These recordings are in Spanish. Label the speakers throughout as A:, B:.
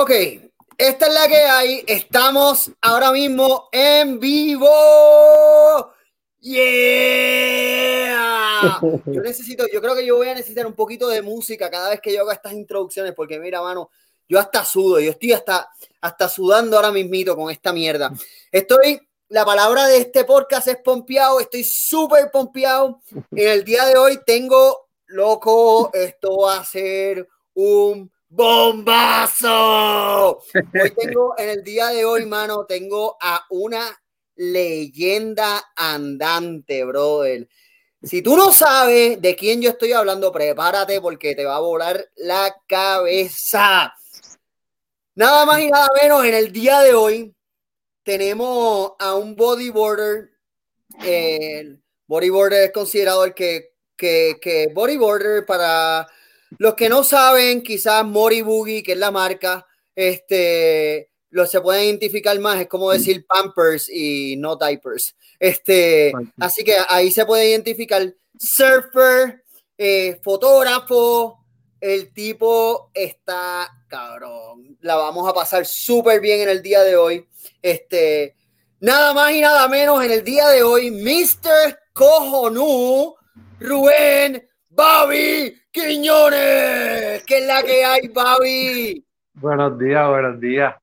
A: Ok, esta es la que hay. Estamos ahora mismo en vivo. Yeah. Yo necesito, yo creo que yo voy a necesitar un poquito de música cada vez que yo haga estas introducciones, porque mira, mano, yo hasta sudo, yo estoy hasta, hasta sudando ahora mismito con esta mierda. Estoy, la palabra de este podcast es pompeado, estoy súper pompeado. En el día de hoy tengo, loco, esto va a ser un ¡Bombazo! Hoy tengo, en el día de hoy, mano, tengo a una leyenda andante, brother. Si tú no sabes de quién yo estoy hablando, prepárate porque te va a volar la cabeza. Nada más y nada menos, en el día de hoy tenemos a un bodyboarder. El bodyboarder es considerado el que, que, que bodyboarder para los que no saben, quizás Mori Boogie, que es la marca, este, lo se pueden identificar más, es como decir Pampers y no diapers. Este, así que ahí se puede identificar surfer, eh, fotógrafo, el tipo está cabrón. La vamos a pasar súper bien en el día de hoy. Este, nada más y nada menos en el día de hoy, Mr. Cojonú, Rubén Bobby Quiñones. ¿Qué es la que hay, Bobby?
B: Buenos días, buenos días.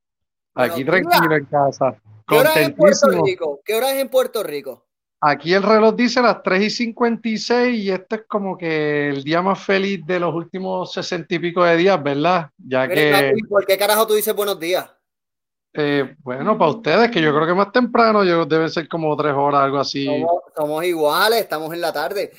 B: Aquí tranquilo en casa.
A: ¿Qué hora es en Puerto Rico? ¿Qué hora es en Puerto Rico?
B: Aquí el reloj dice las 3 y 56 y este es como que el día más feliz de los últimos sesenta y pico de días, ¿verdad? Ya que...
A: ¿Por qué carajo tú dices buenos días?
B: Eh, bueno, para ustedes, que yo creo que más temprano, yo, debe ser como tres horas, algo así.
A: Somos, somos iguales, estamos en la tarde.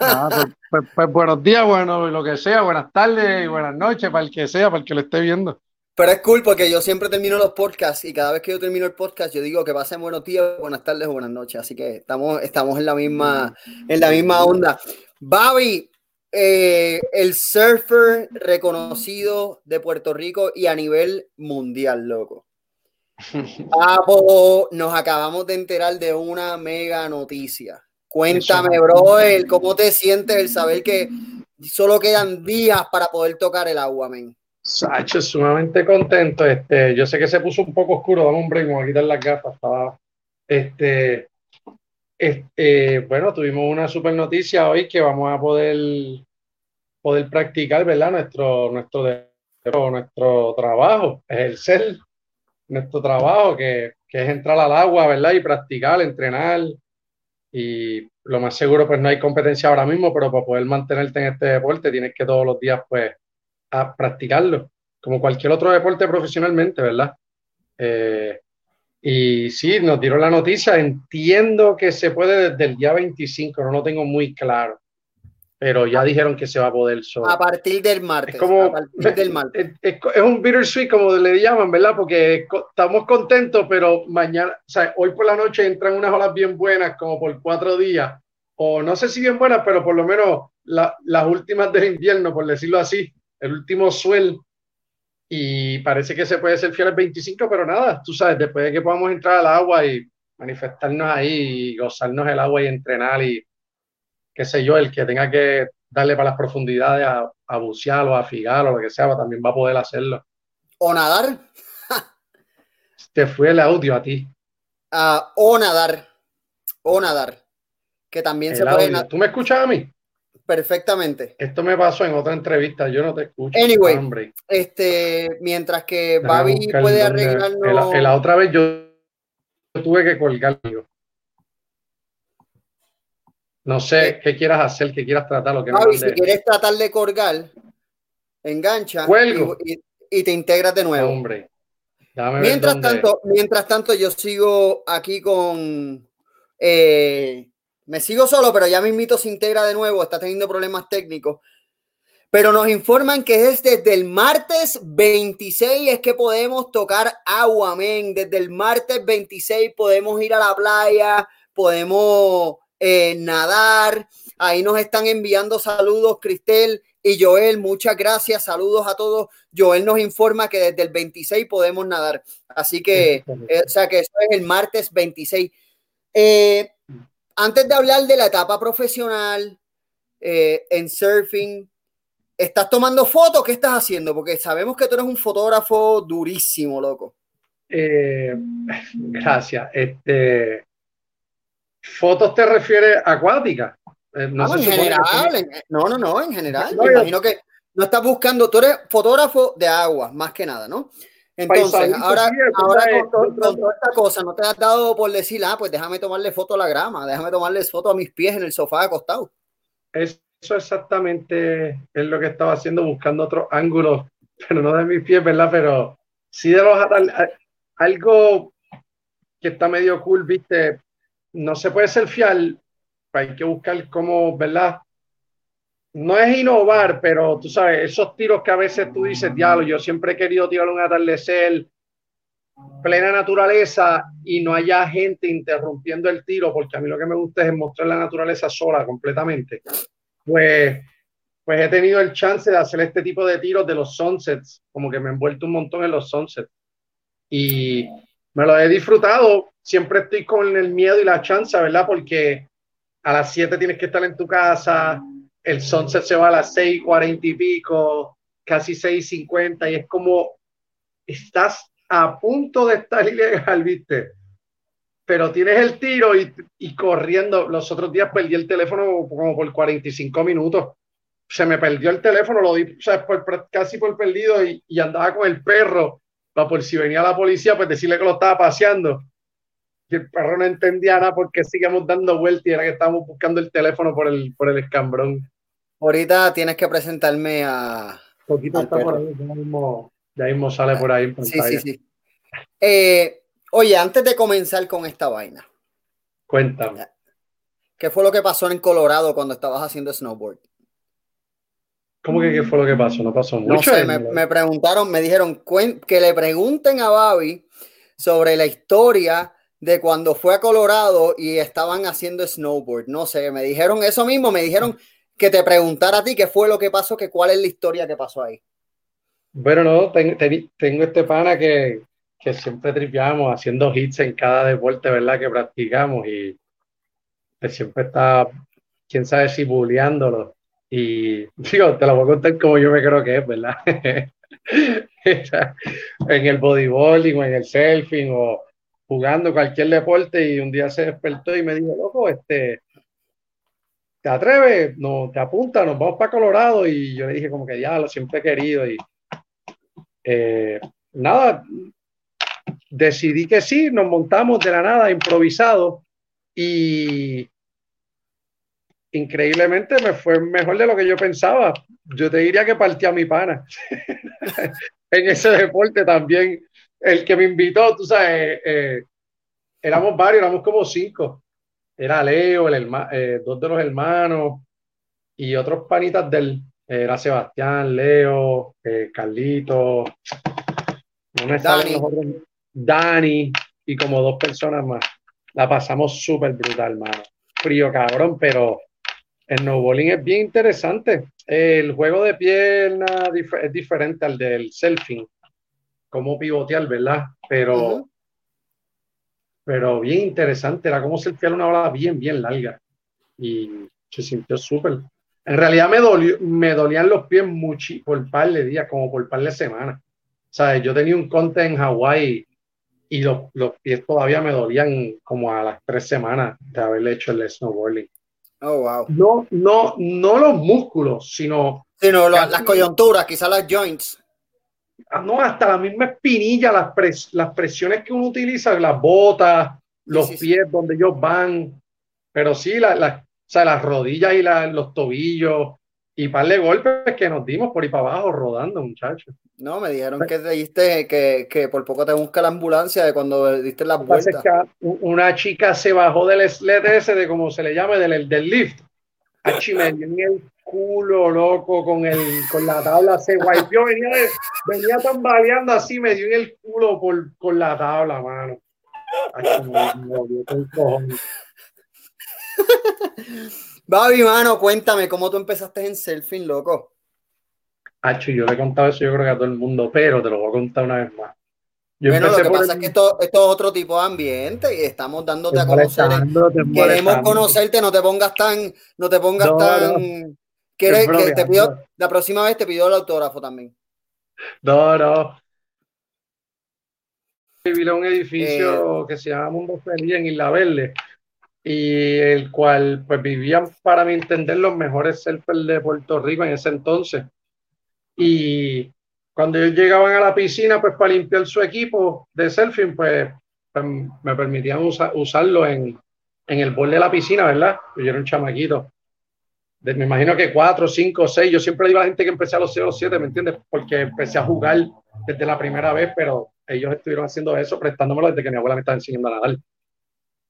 B: Ah, pues, pues, buenos días, bueno, lo que sea, buenas tardes y buenas noches para el que sea, para el que lo esté viendo.
A: Pero es cool porque yo siempre termino los podcasts y cada vez que yo termino el podcast yo digo que pasen buenos días, buenas tardes o buenas noches. Así que estamos, estamos en la misma, en la misma onda. Babi, eh, el surfer reconocido de Puerto Rico y a nivel mundial, loco. nos acabamos de enterar de una mega noticia. Cuéntame, bro, ¿cómo te sientes el saber que solo quedan días para poder tocar el agua, men?
B: Sacho, sumamente contento. Este, yo sé que se puso un poco oscuro, dame un break, voy a quitar las gafas. Este, este, bueno, tuvimos una super noticia hoy que vamos a poder, poder practicar, ¿verdad? Nuestro, nuestro, nuestro trabajo, ejercer nuestro trabajo, que, que es entrar al agua, ¿verdad? Y practicar, entrenar, y lo más seguro pues no hay competencia ahora mismo, pero para poder mantenerte en este deporte tienes que todos los días pues a practicarlo, como cualquier otro deporte profesionalmente, ¿verdad? Eh, y sí, nos dieron la noticia, entiendo que se puede desde el día 25, no lo tengo muy claro pero ya dijeron que se va a poder solo.
A: A partir del martes.
B: Es como,
A: del
B: martes. Es, un bittersweet, como le llaman, ¿verdad? Porque estamos contentos, pero mañana, o sea, hoy por la noche entran unas olas bien buenas, como por cuatro días, o no sé si bien buenas, pero por lo menos las últimas del invierno, por decirlo así, el último suel. Y parece que se puede ser fiel el 25, pero nada, tú sabes, después de que podamos entrar al agua y manifestarnos ahí y gozarnos el agua y entrenar y qué sé yo, el que tenga que darle para las profundidades a, bucear o a figar o lo que sea, también va a poder hacerlo.
A: ¿O nadar?
B: Te fue el audio a ti.
A: Ah, o nadar. O nadar. Que también se puede.
B: ¿Tú me escuchas a mí?
A: Perfectamente.
B: Esto me pasó en otra entrevista, yo no te escucho.
A: Anyway, este, mientras que Babi puede arreglarlo.
B: La, otra vez yo tuve que colgar. No sé eh, qué quieras hacer, qué quieras tratar. Lo que
A: si quieres tratar de colgar, engancha y, y, te integras de nuevo.
B: Hombre,
A: mientras, tanto, mientras tanto, yo sigo aquí con. Eh, me sigo solo, pero ya mi mito se integra de nuevo. Está teniendo problemas técnicos. Pero nos informan que es desde el martes 26 es que podemos tocar agua, men. Desde el martes 26 podemos ir a la playa, podemos eh, nadar. Ahí nos están enviando saludos, Cristel y Joel. Muchas gracias. Saludos a todos. Joel nos informa que desde el 26 podemos nadar. Así que, eh, o sea, que eso es el martes 26. Eh, antes de hablar de la etapa profesional en surfing, ¿estás tomando fotos? ¿Qué estás haciendo? Porque sabemos que tú eres un fotógrafo durísimo, loco.
B: Gracias. Este, ¿Fotos te refiere a acuática?
A: Eh, no, en general, no, no, no, en general. me imagino que no estás buscando, tú eres fotógrafo de agua, más que nada, ¿no? Entonces, ahora, ahora con, toda esta cosa, no te has dado por decir, ah, pues déjame tomarle foto a la grama, déjame tomarle foto a mis pies en el sofá acostado.
B: Eso exactamente es lo que estaba haciendo, buscando otros ángulos, pero no de mis pies, ¿verdad? Pero sí de los algo que está medio cool, viste, no se puede ser fiel, hay que buscar cómo, ¿verdad? No es innovar, pero tú sabes, esos tiros que a veces tú dices, diablo, yo siempre he querido tirar un atardecer, plena naturaleza y no haya gente interrumpiendo el tiro, porque a mí lo que me gusta es mostrar la naturaleza sola completamente. Pues, pues he tenido el chance de hacer este tipo de tiros de los sunsets, como que me he envuelto un montón en los sunsets. Y me lo he disfrutado. Siempre estoy con el miedo y la chance, ¿verdad? Porque a las 7 tienes que estar en tu casa, el sunset se va a las 6:40 y pico, casi 6:50 y es como estás a punto de estar ilegal, ¿viste? Pero tienes el tiro y, corriendo. Los otros días perdí el teléfono como por 45 minutos. Se me perdió el teléfono, lo di o sea, por, casi por perdido y, y andaba con el perro por si venía la policía, pues decirle que lo estaba paseando. Y el perro no entendía nada porque seguíamos dando vueltas y era que estábamos buscando el teléfono por el, por el escambrón.
A: Ahorita tienes que presentarme a.
B: Poquito está por ahí, ya mismo, sale por ahí.
A: sí, sí, sí. Eh, oye, antes de comenzar con esta vaina.
B: Cuéntame.
A: ¿Qué fue lo que pasó en Colorado cuando estabas haciendo snowboard?
B: ¿Cómo que qué fue lo que pasó? No pasó mucho.
A: No sé, me, preguntaron, me dijeron que le pregunten a Babi sobre la historia de cuando fue a Colorado y estaban haciendo snowboard. No sé, me dijeron eso mismo, me dijeron que te preguntara a ti qué fue lo que pasó, que cuál es la historia que pasó ahí.
B: Bueno, no, tengo, este pana que, que siempre tripeamos haciendo hits en cada deporte, ¿verdad? Que practicamos y siempre está, quién sabe si bulleándolo y digo, te lo voy a contar como yo me creo que es, ¿verdad? en el bodyboarding o en el surfing o jugando cualquier deporte y un día se despertó y me dijo, loco, este, ¿te atreves? No, te apunta, nos vamos para Colorado y yo le dije como que ya lo siempre he querido y eh, nada, decidí que sí, nos montamos de la nada, improvisado y increíblemente me fue mejor de lo que yo pensaba. Yo te diría que partí a mi pana. en ese deporte también. El que me invitó, tú sabes, eh, éramos varios, éramos como cinco. Era Leo, el eh, dos de los hermanos y otros panitas del. Era Sebastián, Leo, eh, Carlito, no me Dani. Dani y como dos personas más. La pasamos súper brutal, mano. Frío cabrón, pero el snowballing es bien interesante. El juego de pierna es diferente al del selfing, como pivotear, ¿verdad? Pero, pero bien interesante, era como selfiear una ola bien, bien larga. Y se sintió súper. En realidad me, dolió, me dolían los pies mucho por par de días, como por par de semanas. ¿Sabes? Yo tenía un conte en Hawái y los, los pies todavía me dolían como a las tres semanas de haberle hecho el snowboarding.
A: Oh, wow.
B: No, no, no los músculos, sino.
A: Sino las, coyunturas, quizás las joints.
B: Ah, no, hasta la misma espinilla, las, las presiones que uno utiliza, las botas, los pies donde ellos van. Pero sí, la, la, o sea, las rodillas y los tobillos y par de golpes que nos dimos por ahí para abajo rodando, muchachos.
A: No, me dijeron que te diste, que, que, por poco te busca la ambulancia de cuando diste la vuelta.
B: una chica se bajó del sled ese, de como se le llama, del, del lift. Achi me dio en el culo, loco, con, el, con la tabla, se guayó, venía, venía tambaleando así, me dio en el culo por, con la tabla, mano. Achi, me,
A: Babi, mano, cuéntame cómo tú empezaste en surfing, loco.
B: Hacho, yo le he contado eso yo creo que a todo el mundo, pero te lo voy a contar una vez más.
A: bueno, lo que pasa es que esto, esto, es otro tipo de ambiente y estamos dándote a conocer. Queremos conocerte, no te pongas tan, no te pongas tan, ¿Quieres que te pido, la próxima vez te pido el autógrafo también?
B: No, no. Viví un edificio eh, que se llama Mundo Feliz en Isla Verde y el cual pues vivían para mi entender los mejores surfers de Puerto Rico en ese entonces. Y cuando ellos llegaban a la piscina pues para limpiar su equipo de surfing pues, pues me permitían usarlo en, en el bol de la piscina, ¿verdad? Yo era un chamaquito. Me imagino que cuatro, cinco, seis. Yo siempre digo a la gente que empecé a los 0 siete, ¿me entiendes? Porque empecé a jugar desde la primera vez, pero ellos estuvieron haciendo eso, prestándomelo desde que mi abuela me estaba enseñando a nadar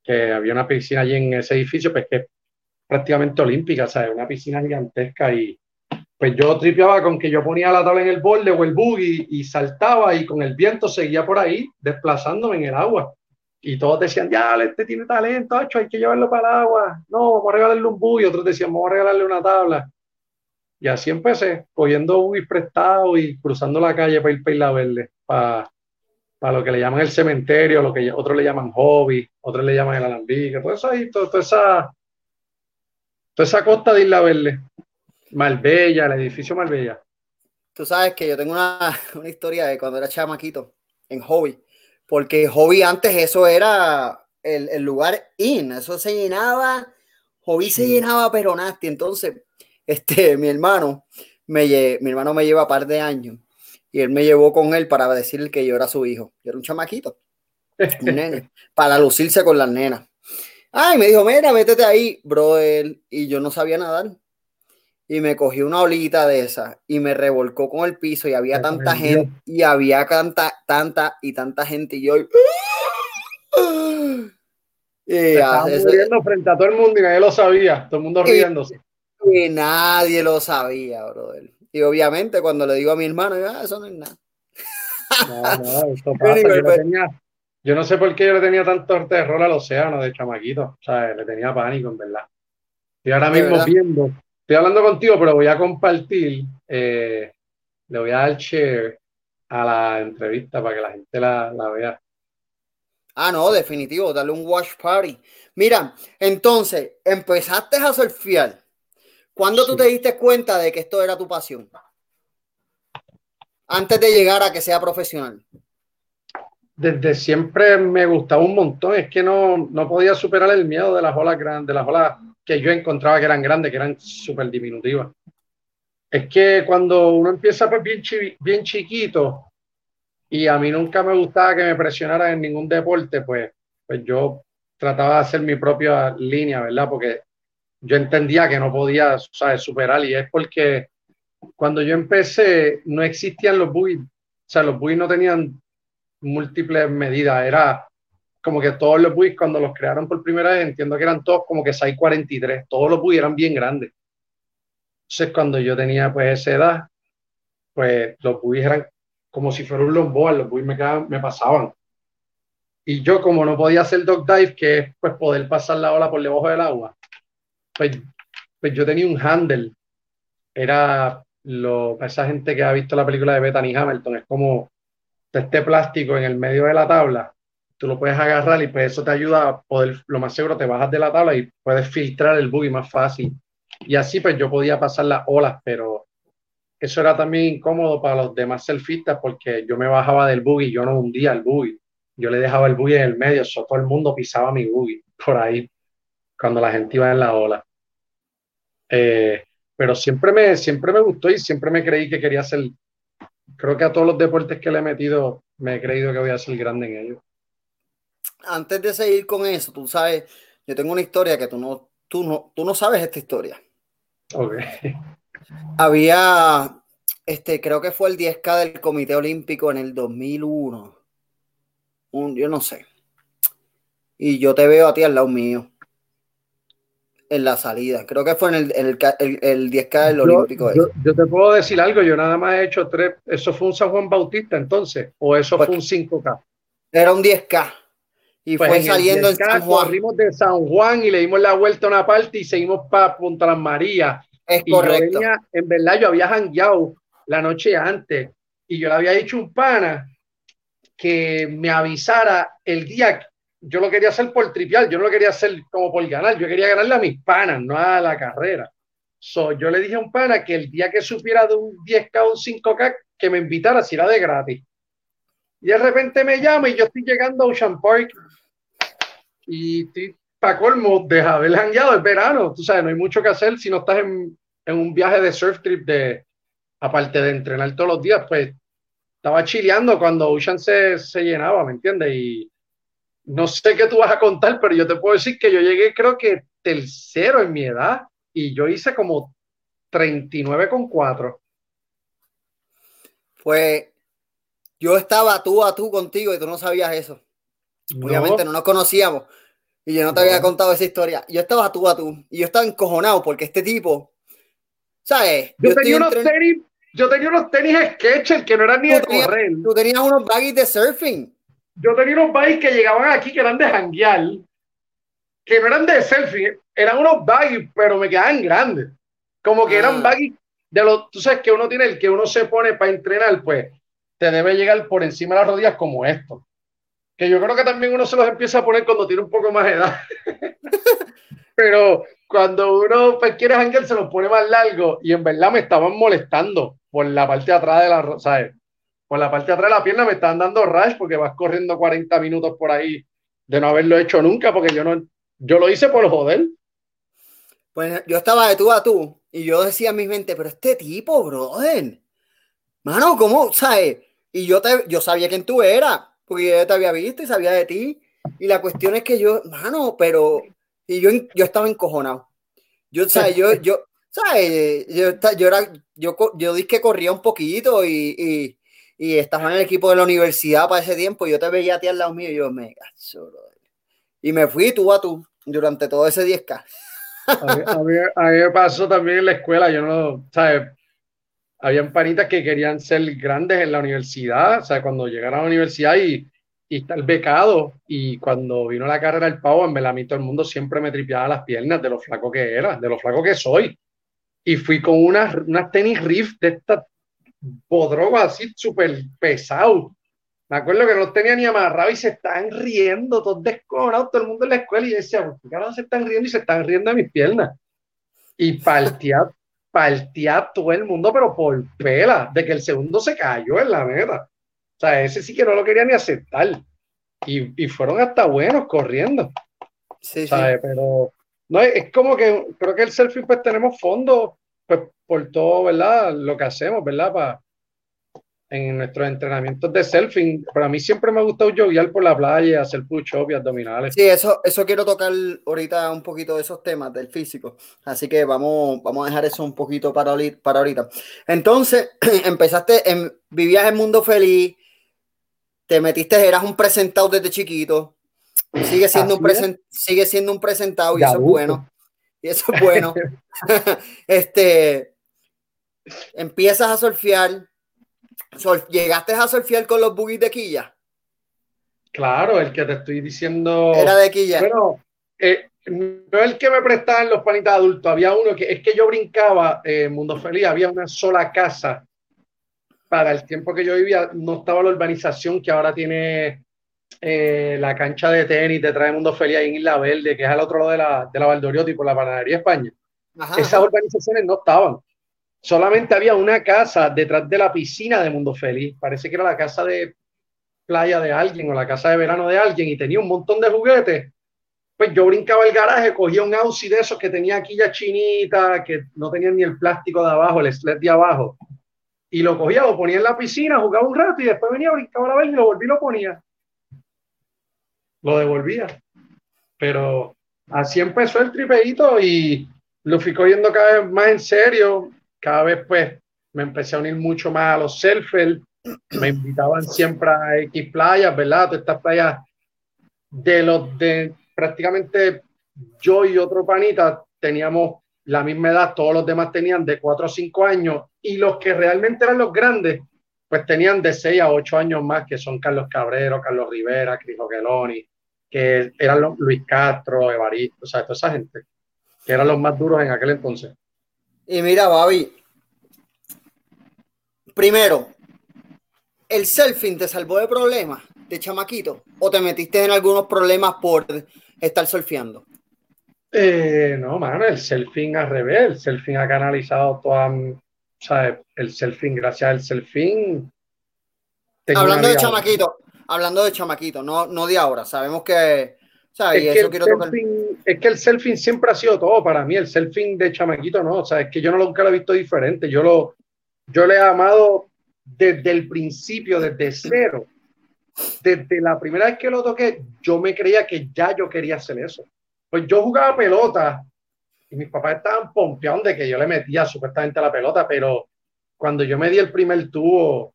B: que había una piscina allí en ese edificio, pues que prácticamente olímpica, ¿sabes? Una piscina gigantesca y pues yo tripeaba con que yo ponía la tabla en el borde o el buggy y saltaba y con el viento seguía por ahí desplazándome en el agua. Y todos decían, ya, este tiene talento, hecho, hay que llevarlo para el agua. No, vamos a regalarle un buggy. Otros decían, vamos a regalarle una tabla. Y así empecé, cogiendo buggy prestado y cruzando la calle para ir para Isla Verde, para para lo que le llaman el cementerio, lo que otros le llaman hobby, otros le llaman el alambique, todo eso ahí, todo, toda, esa, toda esa costa de Isla Verde, Marbella, el edificio Marbella.
A: Tú sabes que yo tengo una, una historia de cuando era chamaquito en hobby, porque hobby antes eso era el, el lugar in, eso se llenaba, hobby se llenaba pero nasty, entonces este, mi hermano, me, mi hermano me lleva un par de años y él me llevó con él para decirle que yo era su hijo. Yo era un chamaquito, un nene, para lucirse con las nenas. Ay, me dijo, mira, métete ahí, bro, él, y yo no sabía nadar. Y me cogió una olita de esa y me revolcó con el piso y había tanta gente y había tanta, tanta y tanta gente y yo...
B: Y muriendo frente a todo el mundo y nadie lo sabía, todo el mundo riéndose.
A: Y nadie lo sabía, brother. Y obviamente cuando le digo a mi hermano, ah, eso no es nada. No,
B: no, esto pasa. yo, pues yo, no sé por qué yo le tenía tanto terror al océano de chamaquito. O sea, le tenía pánico, en verdad. Y ahora mismo viendo, estoy hablando contigo, pero voy a compartir, eh, le voy a dar share a la entrevista para que la gente la, la vea.
A: Ah, no, definitivo, dale un watch party. Mira, entonces, empezaste a surfear ¿Cuándo tú te diste cuenta de que esto era tu pasión? Antes de llegar a que sea profesional.
B: Desde siempre me gustaba un montón. Es que no, no podía superar el miedo de las olas grandes, de las olas que yo encontraba que eran grandes, que eran súper diminutivas. Es que cuando uno empieza pues bien, bien chiquito y a mí nunca me gustaba que me presionaran en ningún deporte, pues, pues yo trataba de hacer mi propia línea, ¿verdad? Porque yo entendía que no podía ¿sabes? superar y es porque cuando yo empecé no existían los buis, o sea, los buis no tenían múltiples medidas, era como que todos los buis cuando los crearon por primera vez, entiendo que eran todos como que 643, todos los buis eran bien grandes. Entonces cuando yo tenía pues esa edad, pues los buis eran como si fuera un longboard, los buis me, pasaban. Y yo como no podía hacer dog dive, que es pues poder pasar la ola por debajo del agua, pues, pues, yo tenía un handle. Era lo, esa gente que ha visto la película de Bethany Hamilton, es como este plástico en el medio de la tabla, tú lo puedes agarrar y pues eso te ayuda a poder, lo más seguro te bajas de la tabla y puedes filtrar el buggy más fácil. Y así pues yo podía pasar las olas, pero eso era también incómodo para los demás surfistas porque yo me bajaba del buggy, yo no hundía el buggy, yo le dejaba el buggy en el medio, eso, todo el mundo pisaba mi buggy por ahí cuando la gente iba en la ola. Eh, pero siempre me, siempre me gustó y siempre me creí que quería ser, creo que a todos los deportes que le he metido, me he creído que voy a ser grande en ellos.
A: Antes de seguir con eso, tú sabes, yo tengo una historia que tú no, tú no, tú no sabes esta historia.
B: Ok.
A: Había, este, creo que fue el 10K del Comité Olímpico en el 2001. Un, yo no sé. Y yo te veo a ti al lado mío en la salida. Creo que fue en el, el, el, 10K del Olímpico.
B: Yo, te puedo decir algo, yo nada más he hecho tres, ¿eso fue un San Juan Bautista entonces? ¿O eso fue un 5K?
A: Era un 10K. Y pues fue saliendo en
B: San Juan. Corrimos de San Juan y le dimos la vuelta a una parte y seguimos para Punta Las Marías.
A: Es correcto.
B: en verdad, yo había jangueado la noche antes y yo le había dicho un pana que me avisara el día yo lo quería hacer por trivial, yo no lo quería hacer como por ganar, yo quería ganarle a mis panas, no a la carrera. So, yo le dije a un pana que el día que supiera de un 10K o un 5K, que me invitara si era de gratis. Y de repente me llama y yo estoy llegando a Ocean Park y para colmo de haber jangueado el verano. Tú sabes, no hay mucho que hacer si no estás en, en un viaje de surf trip de, aparte de entrenar todos los días, pues estaba chileando cuando Ocean se, se llenaba, ¿me entiendes? Y no sé qué tú vas a contar, pero yo te puedo decir que yo llegué creo que tercero en mi edad y yo hice como 39 con 4.
A: Pues yo estaba tú a tú contigo y tú no sabías eso. Obviamente no nos conocíamos y yo no te había contado esa historia. Yo estaba tú a tú y yo estaba encojonado porque este tipo, ¿sabes?
B: Yo, tenía unos tenis, yo tenía unos tenis Skechers que no eran ni de correr.
A: Tú tenías unos baggies de surfing.
B: Yo tenía unos baggies que llegaban aquí que eran de janguear, que no eran de selfie, eran unos baggies, pero me quedaban grandes. Como que eran ah. baggies de los, tú sabes que uno tiene el que uno se pone para entrenar, pues te debe llegar por encima de las rodillas como esto. Que yo creo que también uno se los empieza a poner cuando tiene un poco más de edad. Pero cuando uno pues, quiere janguear se los pone más largo y en verdad me estaban molestando por la parte de atrás de la, ¿sabes? Por la parte de atrás de la pierna me estaban dando rush porque vas corriendo 40 minutos por ahí de no haberlo hecho nunca porque yo no, yo lo hice por joder.
A: Pues yo estaba de tú a tú y yo decía en mi mente, pero este tipo, brother, mano, ¿cómo? ¿Sabes? Y yo, te, yo sabía quién tú eras, porque yo te había visto y sabía de ti. Y la cuestión es que yo, mano, pero. Y yo, yo estaba encojonado. Yo, ¿sabes? Yo, yo, ¿sabes? Yo, yo, era, yo, yo dije que corría un poquito y, y, y, estaba en el equipo de la universidad para ese tiempo. Y yo te veía a ti al lado mío y yo, me cacho, Y me fui tú a tú durante todo ese 10K.
B: A mí, me pasó también en la escuela, yo no, ¿sabes? Habían panitas que querían ser grandes en la universidad, o sea, cuando llegaron a la universidad y, y el becado, y cuando vino la carrera del pavo, en todo el mundo siempre me tripeaba las piernas de lo flaco que era, de lo flaco que soy. Y fui con unas, unas tenis riff de estas podrogas así súper pesado me acuerdo que no tenía ni amarrado y se estaban riendo, todos descojonados, todo el mundo en la escuela. Y yo decía, ¿por qué se están riendo y se están riendo de mis piernas? Y partía, partía todo el mundo, pero por pela, de que el segundo se cayó en la meta. O sea, ese sí que no lo quería ni aceptar. Y, y fueron hasta buenos corriendo. Sí, sí. Pero no, es como que creo que el selfie, pues tenemos fondo pues, por todo, ¿verdad? Lo que hacemos, ¿verdad? Para en nuestros entrenamientos de selfing, pero a mí siempre me ha gustado joguear por la playa, hacer push-up y abdominales.
A: Sí, eso, eso quiero tocar ahorita un poquito de esos temas del físico. Así que vamos, vamos a dejar eso un poquito para, para ahorita. Entonces, empezaste, en, vivías en mundo feliz, te metiste, eras un presentado desde chiquito, sigue siendo, un, sigue siendo un presentado y eso es bueno. Y eso es bueno. este, empiezas a surfear ¿Llegaste a surfear con los boogies de quilla?
B: Claro, el que te estoy diciendo.
A: Era de quilla.
B: Bueno, eh, no el que me prestaban los panitas adultos, había uno que es que yo brincaba en Mundo Feliz, había una sola casa para el tiempo que yo vivía, no estaba la urbanización que ahora tiene eh, la cancha de tenis detrás de Mundo Feliz ahí en Isla Verde, que es al otro lado de la, de la Valdoriotti por la Panadería España. Esas urbanizaciones no estaban solamente había una casa detrás de la piscina de Mundo Feliz. Parece que era la casa de playa de alguien o la casa de verano de alguien y tenía un montón de juguetes. Pues yo brincaba el garaje, cogía un Aussie de esos que tenía aquí ya chinita, que no tenía ni el plástico de abajo, el sled de abajo. Y lo cogía, lo ponía en la piscina, jugaba un rato y después venía, brincaba la vez y lo volví y lo ponía. Lo devolvía. Pero así empezó el tripeito y lo fui cogiendo cada vez más en serio cada vez pues me empecé a unir mucho más a los surfers, me invitaban siempre a X playas, ¿verdad? Todas estas playas de los de prácticamente yo y otro panita teníamos la misma edad, todos los demás tenían de 4 o 5 años y los que realmente eran los grandes, pues tenían de 6 a 8 años más, que son Carlos Cabrero, Carlos Rivera, Cristo Geloni, que eran los Luis Castro, Evaristo, o sea, toda esa gente, que eran los más duros en aquel entonces.
A: Y mira, Babi, primero, ¿el selfing te salvó de problemas de chamaquito? ¿O te metiste en algunos problemas por estar surfeando?
B: Eh, no, mano, el selfing al revés, el selfing ha canalizado toda, ¿sabes? El selfing, gracias al selfing.
A: Hablando de chamaquito, hablando de chamaquito, no, no de ahora, sabemos que, ¿sabes?
B: Es, que eso quiero selfing, es que el selfing siempre ha sido todo para mí, el selfing de chamaquito no, o sea, es que yo no nunca lo he visto diferente, yo lo, yo le he amado desde el principio, desde cero. Desde la primera vez que lo toqué, yo me creía que ya yo quería hacer eso. Pues yo jugaba pelota y mis papás estaban pompeados de que yo le metía supuestamente la pelota, pero cuando yo me di el primer tubo, o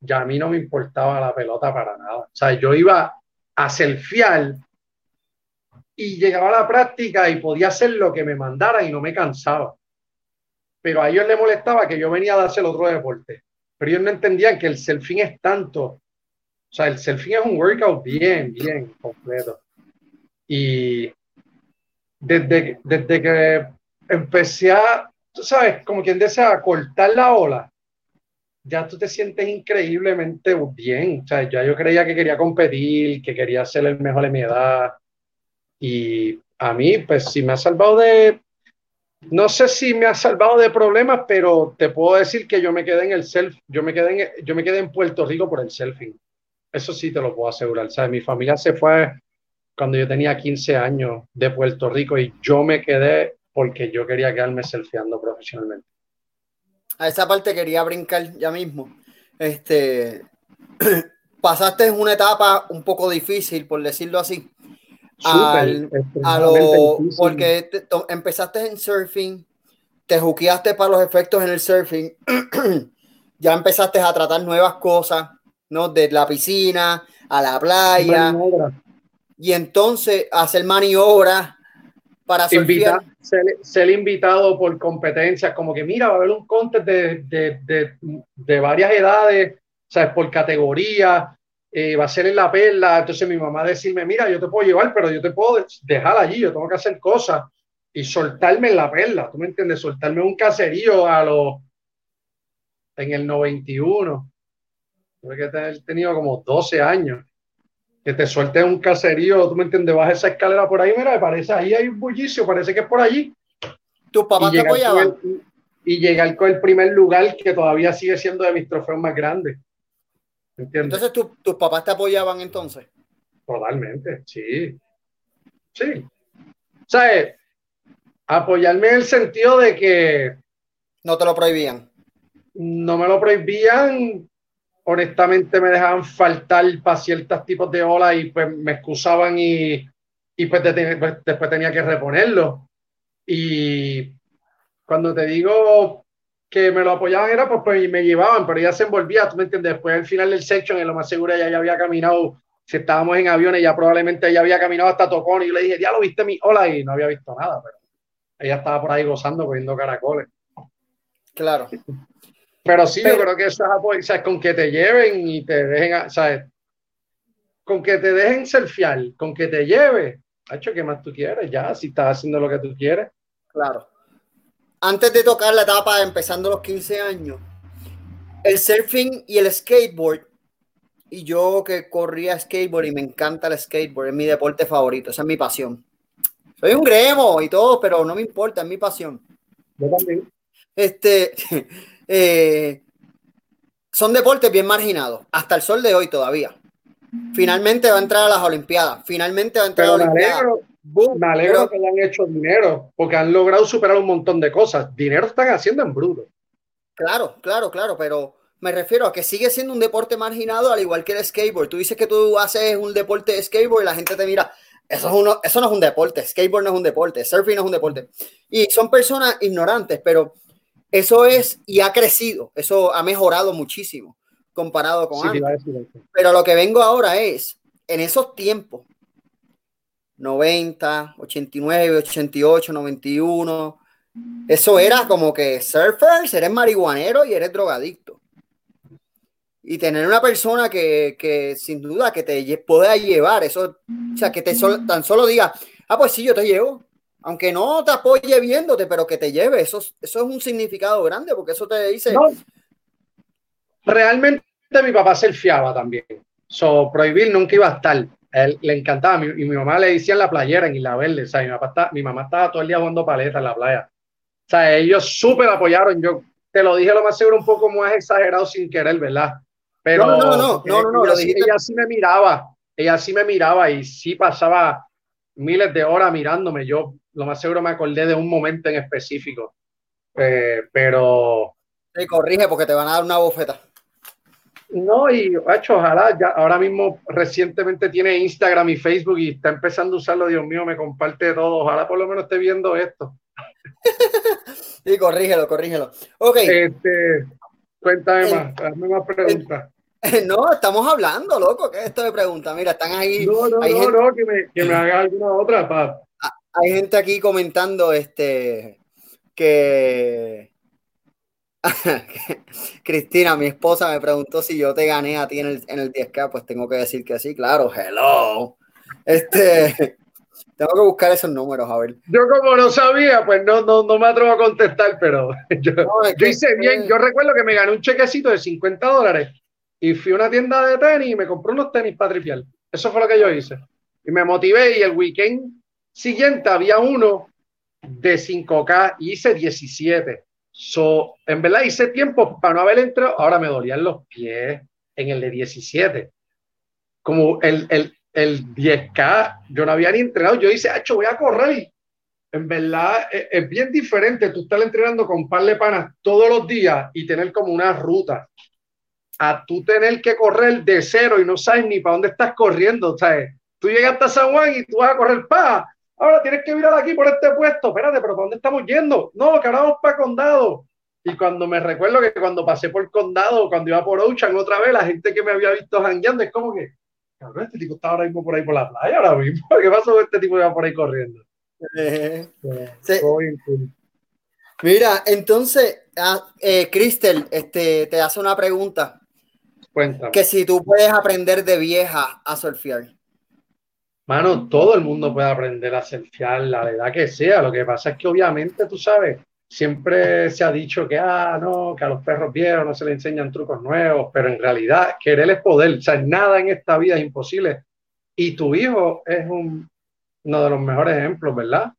B: ya a mí no me importaba la pelota para nada. O sea, yo iba a selfiar y llegaba a la práctica y podía hacer lo que me mandara y no me cansaba. Pero a ellos les molestaba que yo venía a hacer otro deporte. Pero ellos no entendían que el selfing es tanto. O sea, el selfing es un workout bien, bien completo. Y desde, desde que empecé a, tú sabes, como quien desea, cortar la ola, ya tú te sientes increíblemente bien. O sea, ya yo creía que quería competir, que quería ser el mejor de mi edad. Y a mí, pues sí me ha salvado de, no sé si me ha salvado de problemas, pero te puedo decir que yo me quedé en el self, yo me quedé en, yo me quedé en Puerto Rico por el selfing. Eso sí te lo puedo asegurar. Sea, mi familia se fue cuando yo tenía 15 años de Puerto Rico y yo me quedé porque yo quería quedarme selfieando profesionalmente.
A: A esa parte quería brincar ya mismo. Este, pasaste una etapa un poco difícil, por decirlo así. A lo, porque empezaste en surfing, te juqueaste para los efectos en el surfing, ya empezaste a tratar nuevas cosas, ¿no? De la piscina a la playa, y entonces hacer maniobras para
B: Invita, ser, invitado por competencias, como que mira, va a haber un contest de, de, de, de varias edades, ¿sabes? Por categoría, eh, va a ser en la perla. Entonces mi mamá decirme, mira, yo te puedo llevar, pero yo te puedo dejar allí, yo tengo que hacer cosas y soltarme en la perla, ¿tú me entiendes? Soltarme un caserío a los, en el 91. Tuve que tener tenido como 12 años que te suelte un caserío, tú me entiendes, baja esa escalera por ahí, mira, me parece, ahí hay un bullicio, parece que es por allí.
A: ¿Tu papá te apoyaba?
B: y llegar con el primer lugar que todavía sigue siendo de mis trofeos más grandes.
A: ¿Entiendes? Entonces, ¿tus papás te apoyaban entonces?
B: Totalmente, sí. Sí. O sea, apoyarme en el sentido de que...
A: No te lo prohibían.
B: No me lo prohibían, honestamente me dejaban faltar para ciertos tipos de olas y pues me excusaban y, y pues, pues, después tenía que reponerlo. Y cuando te digo que me lo apoyaban era pues, pues me llevaban, pero ya se envolvía, tú me entiendes, después al final del section, en lo más seguro ella ya había caminado, si estábamos en aviones, ya probablemente ella había caminado hasta Tocón y yo le dije, ya lo viste mi ola y no había visto nada, pero ella estaba por ahí gozando, cogiendo caracoles.
A: Claro.
B: Pero sí, yo creo que eso es con que te lleven y te dejen, ¿sabes? Con que te dejen fiel, con que te lleve, hecho que más tú quieres, ya, si estás haciendo lo que tú quieres.
A: Claro. Antes de tocar la etapa empezando los 15 años, el surfing y el skateboard, y yo que corría skateboard y me encanta el skateboard, es mi deporte favorito, esa es mi pasión. Soy un gremo y todo, pero no me importa, es mi pasión.
B: Yo también.
A: Este, Eh, son deportes bien marginados, hasta el sol de hoy todavía. Finalmente va a entrar a las Olimpiadas, finalmente va a entrar a las Olimpiadas.
B: Me alegro que le han hecho dinero, porque han logrado superar un montón de cosas. Dinero están haciendo en bruto.
A: Claro, claro, claro, pero me refiero a que sigue siendo un deporte marginado al igual que el skateboard. Tú dices que tú haces un deporte de skateboard y la gente te mira, eso, es uno, eso no es un deporte, skateboard no es un deporte, surfing no es un deporte. Y son personas ignorantes, pero eso es, y ha crecido, eso ha mejorado muchísimo comparado con antes. Pero lo que vengo ahora es, en esos tiempos, 90, 89, 88, 91, eso era como que surfers, eres marihuanero y eres drogadicto. Y tener una persona que, que sin duda que te pueda llevar, eso, o sea, que te tan solo diga, ah, pues sí, yo te llevo, aunque no te apoye viéndote, pero que te lleve, eso, eso es un significado grande, porque eso te dice...
B: Realmente mi papá se fiaba también. So, prohibir nunca iba a estar. Él le encantaba. y mi mamá le decía en la playera, en Isla Verde. O sea, mi, papá mi mamá estaba todo el día jugando paleta en la playa. O sea, ellos súper apoyaron. Yo te lo dije lo más seguro un poco más exagerado sin querer, ¿verdad? Pero
A: no, no, no, no, no,
B: ella, ella sí me miraba, ella sí me miraba y sí pasaba miles de horas mirándome. Yo lo más seguro me acordé de un momento en específico. Eh, pero...
A: Te corrige porque te van a dar una bofeta.
B: No, y hecho, ojalá, ya ahora mismo recientemente tiene Instagram y Facebook y está empezando a usarlo, Dios mío, me comparte todo. Ojalá por lo menos esté viendo esto.
A: sí, corrígelo, corrígelo. Ok.
B: Este, cuéntame más, hazme más preguntas.
A: No, estamos hablando, loco. ¿Qué es esto de preguntas? Mira, están ahí.
B: No, no, no, no, que me, que me haga alguna otra. Pa.
A: Ah, hay gente aquí comentando este que Cristina, mi esposa, me preguntó si yo te gané a ti en el, en el 10K, pues tengo que decir que sí, claro, hello. Este, tengo que buscar esos números, a ver.
B: Yo como no sabía, pues no, no, no me atrevo a contestar, pero yo, hice bien. Yo recuerdo que me gané un chequecito de 50 dólares y fui a una tienda de tenis y me compré unos tenis para. Eso fue lo que yo hice. Y me motivé y el weekend siguiente había uno de 5K y hice 17. So, en verdad hice tiempo para no haber entrado, ahora me dolían los pies en el de 17. Como el, el, el 10K, yo no había ni entrenado, yo hice, hecho, voy a correr en verdad es, es, bien diferente tú estar entrenando con par de panas todos los días y tener como una ruta a tú tener que correr de cero y no sabes ni para dónde estás corriendo, ¿sabes? Tú llegas hasta San Juan y tú vas a correr pa, ahora tienes que mirar aquí por este puesto, espérate, pero ¿para dónde estamos yendo? No, que ahora vamos para Condado. Y cuando me recuerdo que cuando pasé por Condado, cuando iba por Ocean otra vez, la gente que me había visto jangueando es como que, cabrón, este tipo está ahora mismo por ahí por la playa ahora mismo. ¿Qué pasó con este tipo que va por ahí corriendo?
A: Eh, sí. Mira, entonces, ah, eh, Cristel, este, te hace una pregunta.
B: Cuéntame.
A: Que si tú puedes aprender de vieja a surfear.
B: Mano, todo el mundo puede aprender a surfear la edad que sea. Lo que pasa es que obviamente, tú sabes, siempre se ha dicho que, ah, no, que a los perros viejos no se les enseñan trucos nuevos, pero en realidad querer es poder. O sea, nada en esta vida es imposible. Y tu hijo es un, uno de los mejores ejemplos, ¿verdad?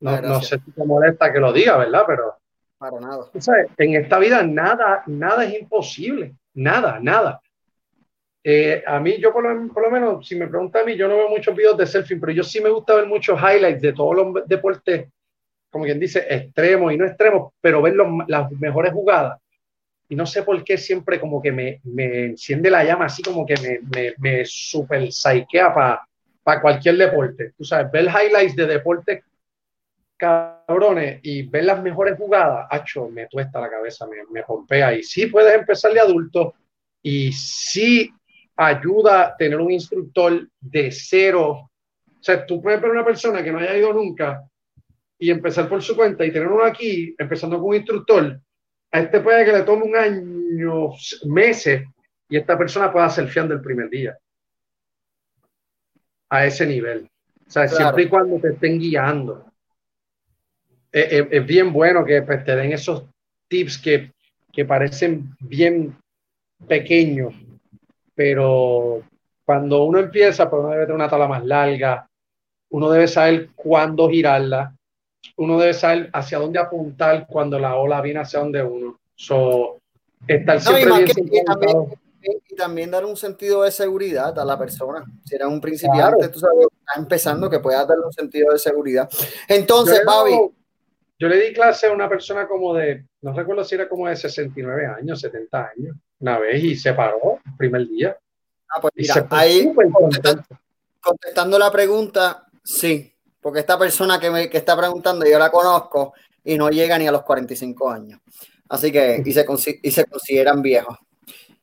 B: No, no sé si te molesta que lo diga, ¿verdad? Pero...
A: Para nada.
B: O sea, en esta vida nada, nada es imposible. Nada, nada. Eh, a mí, yo por lo, por lo, menos, si me preguntan a mí, yo no veo muchos videos de selfie, pero yo sí me gusta ver muchos highlights de todos los deportes, como quien dice, extremos y no extremos, pero ver los, las mejores jugadas. Y no sé por qué siempre como que me, me enciende la llama, así como que me, me, me super psychea para pa cualquier deporte. Tú sabes, ver highlights de deportes cabrones y ver las mejores jugadas, hacho, me tuesta la cabeza, me, me pompea. Y sí puedes empezar de adulto y sí ayuda tener un instructor de cero. O sea, tú puedes ver una persona que no haya ido nunca y empezar por su cuenta y tener uno aquí, empezando con un instructor, a este puede que le tome un año, meses, y esta persona pueda ser fiando el primer día. A ese nivel. O sea, claro. siempre y cuando te estén guiando. Es, es, es bien bueno que pues, te den esos tips que, que parecen bien pequeños, pero cuando uno empieza, pues uno debe tener una tabla más larga, uno debe saber cuándo girarla, uno debe saber hacia dónde apuntar cuando la ola viene hacia donde uno. So, estar siempre
A: no, y,
B: bien
A: que, y, también, y, también, dar un sentido de seguridad a la persona. Si eres un principiante, claro. tú sabes, está empezando, que puedas darle un sentido de seguridad. Entonces, Babi.
B: Yo le di clase a una persona como de, no recuerdo si era como de 69 años, 70 años, una vez y se paró el primer día.
A: Ah, pues mira, ahí contestando, contestando, la pregunta, sí, porque esta persona que, me, que está preguntando yo la conozco y no llega ni a los 45 años. Así que, y se, y se consideran viejos.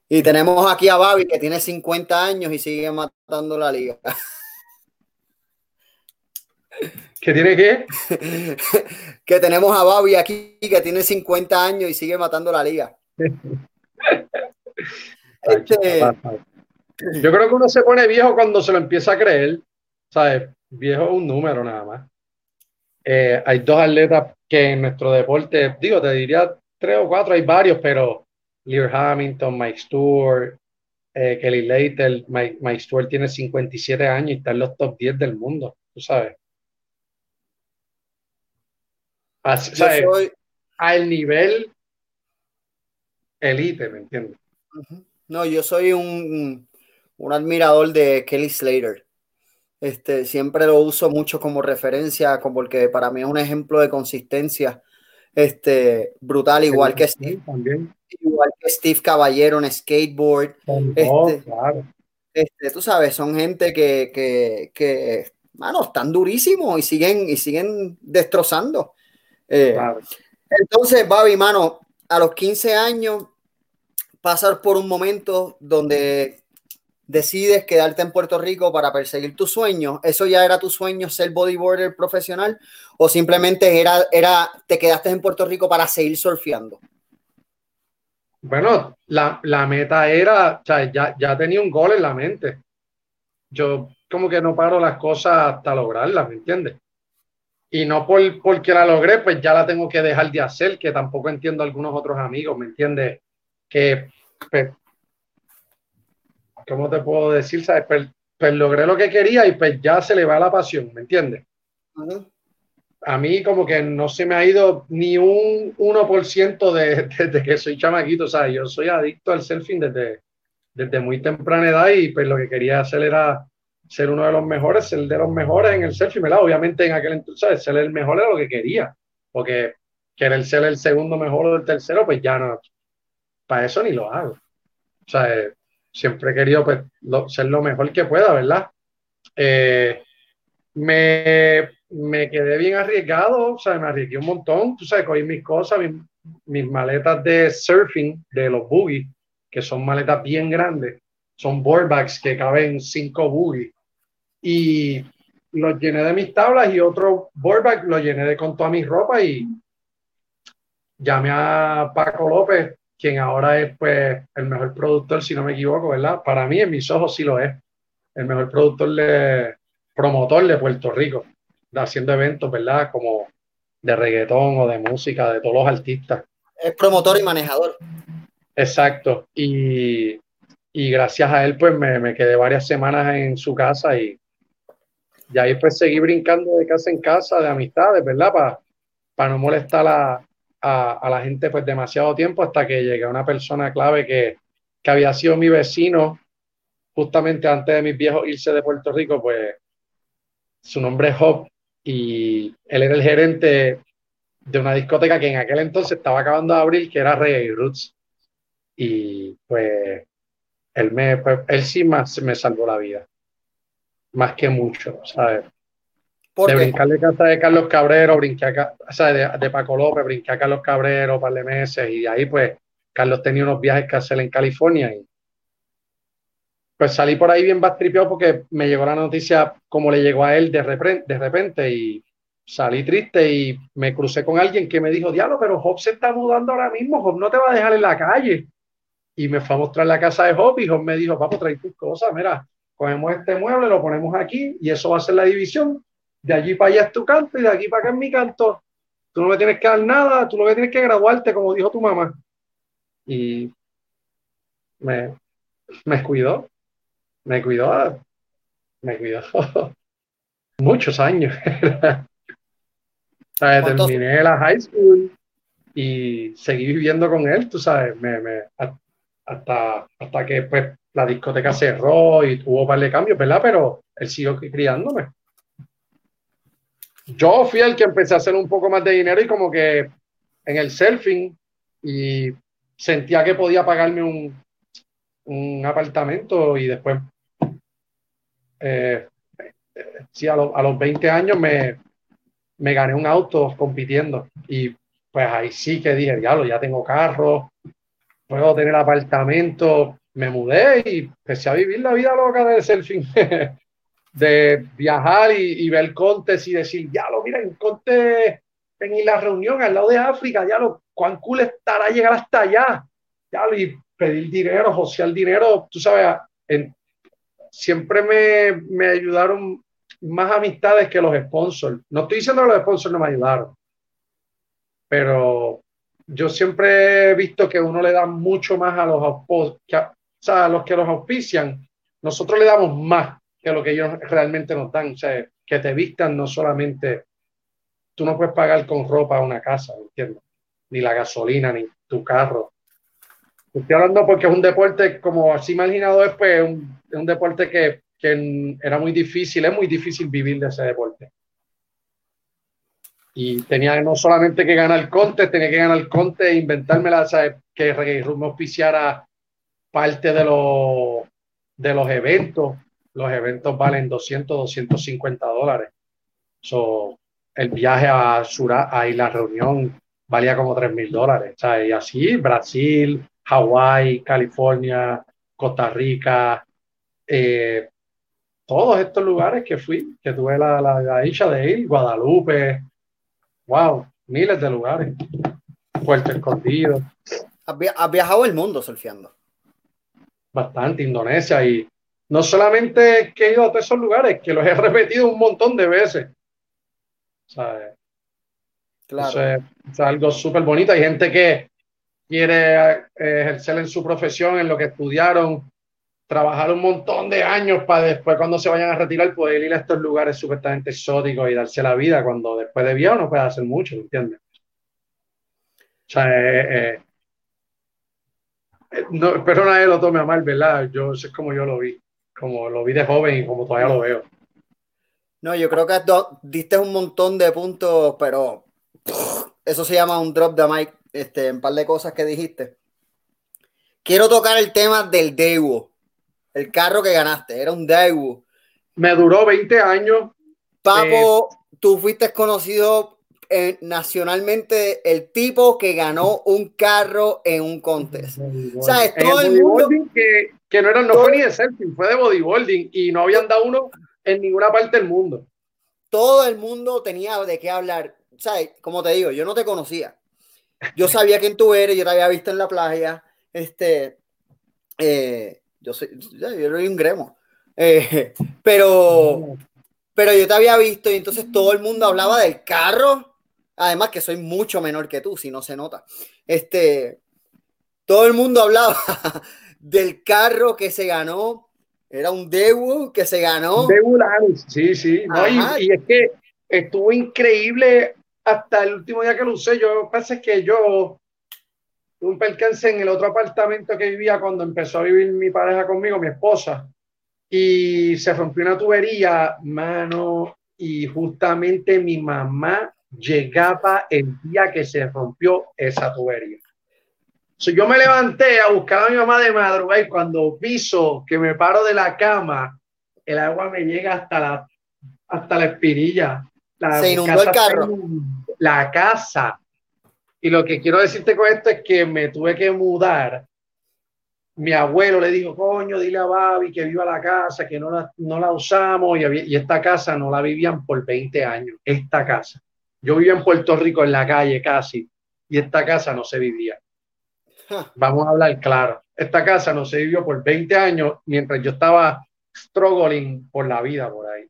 A: Y tenemos aquí a Babi que tiene 50 años y sigue matando la liga.
B: ¿Qué tiene qué?
A: que tenemos a Babi aquí que tiene 50 años y sigue matando la liga.
B: este... Yo creo que uno se pone viejo cuando se lo empieza a creer. ¿Sabes? Viejo es un número nada más. Eh, hay dos atletas que en nuestro deporte, digo, te diría tres o cuatro, hay varios, pero Lear Hamilton, Mike Stewart, eh, Kelly Slater, Mike, Mike Stewart tiene 57 años y está en los top 10 del mundo, tú sabes. Así, ¿sabes? Soy... Al nivel elite, ¿me entiendes?
A: No, yo soy un, un admirador de Kelly Slater. Este, siempre lo uso mucho como referencia, como porque para mí es un ejemplo de consistencia este, brutal, igual que Steve, también. igual que Steve Caballero en skateboard. Este, este, tú sabes, son gente que, que, que mano, están durísimos y siguen, y siguen destrozando. Eh, entonces, Babi, mano, a los 15 años, pasar por un momento donde decides quedarte en Puerto Rico para perseguir tu sueño, ¿eso ya era tu sueño ser bodyboarder profesional o simplemente era, era te quedaste en Puerto Rico para seguir surfeando?
B: Bueno, la, la meta era, ya, ya tenía un gol en la mente. Yo como que no paro las cosas hasta lograrlas, ¿me entiendes? Y no por, porque la logré, pues ya la tengo que dejar de hacer, que tampoco entiendo a algunos otros amigos, ¿me entiendes? Que pues, ¿cómo te puedo decir? ¿Sabes? Pues, pues, logré lo que quería y pues ya se le va la pasión, ¿me entiendes? A mí como que no se me ha ido ni un 1% de, desde que soy chamaquito, o sea, yo soy adicto al surfing desde, desde muy temprana edad y pues lo que quería hacer era ser uno de los mejores, ser de los mejores en el surfing, ¿verdad? Obviamente en aquel entonces ser el mejor era lo que quería, porque querer ser el segundo mejor o el tercero, pues ya no, para eso ni lo hago. O sea, siempre he querido pues, ser lo mejor que pueda, ¿verdad? Eh, me, me, quedé bien arriesgado, o sea, me arriesgué un montón, tú sabes, cogí mis cosas, mis, maletas de surfing de los boogies, que son maletas bien grandes, son boardbacks que caben cinco boogies, y los llené de mis tablas y otro boardback lo llené de con toda mi ropa y llamé a Paco López, quien ahora es pues el mejor productor, si no me equivoco, ¿verdad? Para mí, en mis ojos sí lo es. El mejor productor de promotor de Puerto Rico, haciendo eventos, ¿verdad? Como de reggaetón o de música, de todos los artistas.
A: Es promotor y manejador.
B: Exacto. Y, y gracias a él, pues me, me, quedé varias semanas en su casa y, y ahí pues seguí brincando de casa en casa, de amistades, ¿verdad? Para para no molestar a, a, la gente pues demasiado tiempo hasta que llegué a una persona clave que, que había sido mi vecino justamente antes de mis viejos irse de Puerto Rico, pues su nombre es Job y él era el gerente de una discoteca que en aquel entonces estaba acabando de abrir, que era Reggae Roots. Y pues él, me, pues, él sí más me salvó la vida, más que mucho, ¿sabes? De brincar de casa de Carlos Cabrero, brinqué a, o sea, de, Paco López, brinqué a Carlos Cabrero un par de meses y ahí pues Carlos tenía unos viajes que hacer en California y pues salí por ahí bien bastripeado porque me llegó la noticia como le llegó a él de repente, de repente y salí triste y me crucé con alguien que me dijo, diablo, pero Job se está mudando ahora mismo, Job no te va a dejar en la calle. Y me fue a mostrar la casa de Job y Job me dijo, vamos, traer tus cosas, mira, cogemos este mueble, lo ponemos aquí y eso va a ser la división de allí para allá es tu canto y de aquí para acá es mi canto. Tú no me tienes que dar nada, tú lo que tienes que graduarte, como dijo tu mamá. Y me, me cuidó, me cuidó, me cuidó muchos años. Terminé la high school y seguí viviendo con él, tú sabes, me, me, hasta, hasta que pues, la discoteca cerró y tuvo un par de cambios, ¿verdad? Pero él siguió criándome yo fui el que empecé a hacer un poco más de dinero y como que en el surfing y sentía que podía pagarme un, un apartamento y después, eh, sí, a, a, los 20 años me, me gané un auto compitiendo y pues ahí sí que dije, diablo, ya tengo carro, puedo tener apartamento, me mudé y empecé a vivir la vida loca del surfing. de viajar y, ver Contes y decir, ya lo, mira, en Conte, en la reunión al lado de África, ya lo, cuán cool estará llegar hasta allá, ya lo, y pedir dinero, josear dinero, tú sabes, siempre me, me ayudaron más amistades que los sponsors. No estoy diciendo que los sponsors no me ayudaron, pero yo siempre he visto que uno le da mucho más a los sea, los que los auspician, nosotros le damos más que lo que ellos realmente nos dan. O sea, que te vistan no solamente, tú no puedes pagar con ropa una casa, ¿entiendes? Ni la gasolina, ni tu carro. Estoy hablando porque es un deporte, como así imaginado es, pues, un, un deporte que, que era muy difícil, es muy difícil vivir de ese deporte. Y tenía no solamente que ganar conte, tenía que ganar conte e inventármela, que me auspiciara parte de los, de los eventos. Los eventos valen 200, 250 dólares. So, el viaje a, Sura, a la reunión valía como 3 mil dólares. Y así, Brasil, Hawái, California, Costa Rica, eh, todos estos lugares que fui, que tuve la, la, la dicha de ir, Guadalupe, wow, miles de lugares, Puerto Escondido.
A: Has, viajado el mundo surfeando.
B: Bastante, Indonesia y no solamente que he ido a todos esos lugares, que los he repetido un montón de veces. ¿Sabes? Claro. es, algo súper bonito. Hay gente que quiere eh, ejercer en su profesión, en lo que estudiaron, trabajar un montón de años para después, cuando se vayan a retirar, poder ir a estos lugares supuestamente exóticos y darse la vida, cuando después de viejo no puede hacer mucho, ¿entiendes? O sea, eh, eh, eh, no, espero nadie lo tome a mal, ¿verdad? Yo sé como yo lo vi, como lo vi de joven y como todavía lo veo.
A: No, yo creo que diste un montón de puntos, pero eso se llama un drop de mic, este, un par de cosas que dijiste. Quiero tocar el tema del Dewo el carro que ganaste, era un Daewoo.
B: Me duró 20 años.
A: Papo, eh, tú fuiste conocido eh, nacionalmente el tipo que ganó un carro en un contest. ¿Sabes? Todo el, mundo.
B: Que, que, no, era, no fue ni de selfie, fue de bodybuilding y no habían dado uno en ninguna parte del mundo.
A: Todo el mundo tenía de qué hablar. ¿Sabes? Como te digo, yo no te conocía. Yo sabía quién tú eres, yo te había visto en la playa. Este. Eh, yo soy, yo soy un gremo. Eh, pero, pero yo te había visto y entonces todo el mundo hablaba del carro. Además que soy mucho menor que tú, si no se nota. Este, todo el mundo hablaba del carro que se ganó. Era un Dewu que se ganó.
B: Sí, sí. y, es que estuvo increíble hasta el último día que lo usé. Yo pensé que yo un percance en el otro apartamento que vivía cuando empezó a vivir mi pareja conmigo, mi esposa, y se rompió una tubería, mano, y justamente mi mamá llegaba el día que se rompió esa tubería. yo me levanté a buscar a mi mamá de madrugada y cuando piso que me paro de la cama, el agua me llega hasta la, hasta la espirilla.
A: se inundó el carro.
B: La casa y lo que quiero decirte con esto es que me tuve que mudar. Mi abuelo le dijo, coño, dile a Babi que viva la casa, que no la, no la usamos. Y, esta casa no la vivían por 20 años. Esta casa. Yo vivía en Puerto Rico, en la calle casi, y esta casa no se vivía. Vamos a hablar claro. Esta casa no se vivió por 20 años mientras yo estaba struggling por la vida por ahí.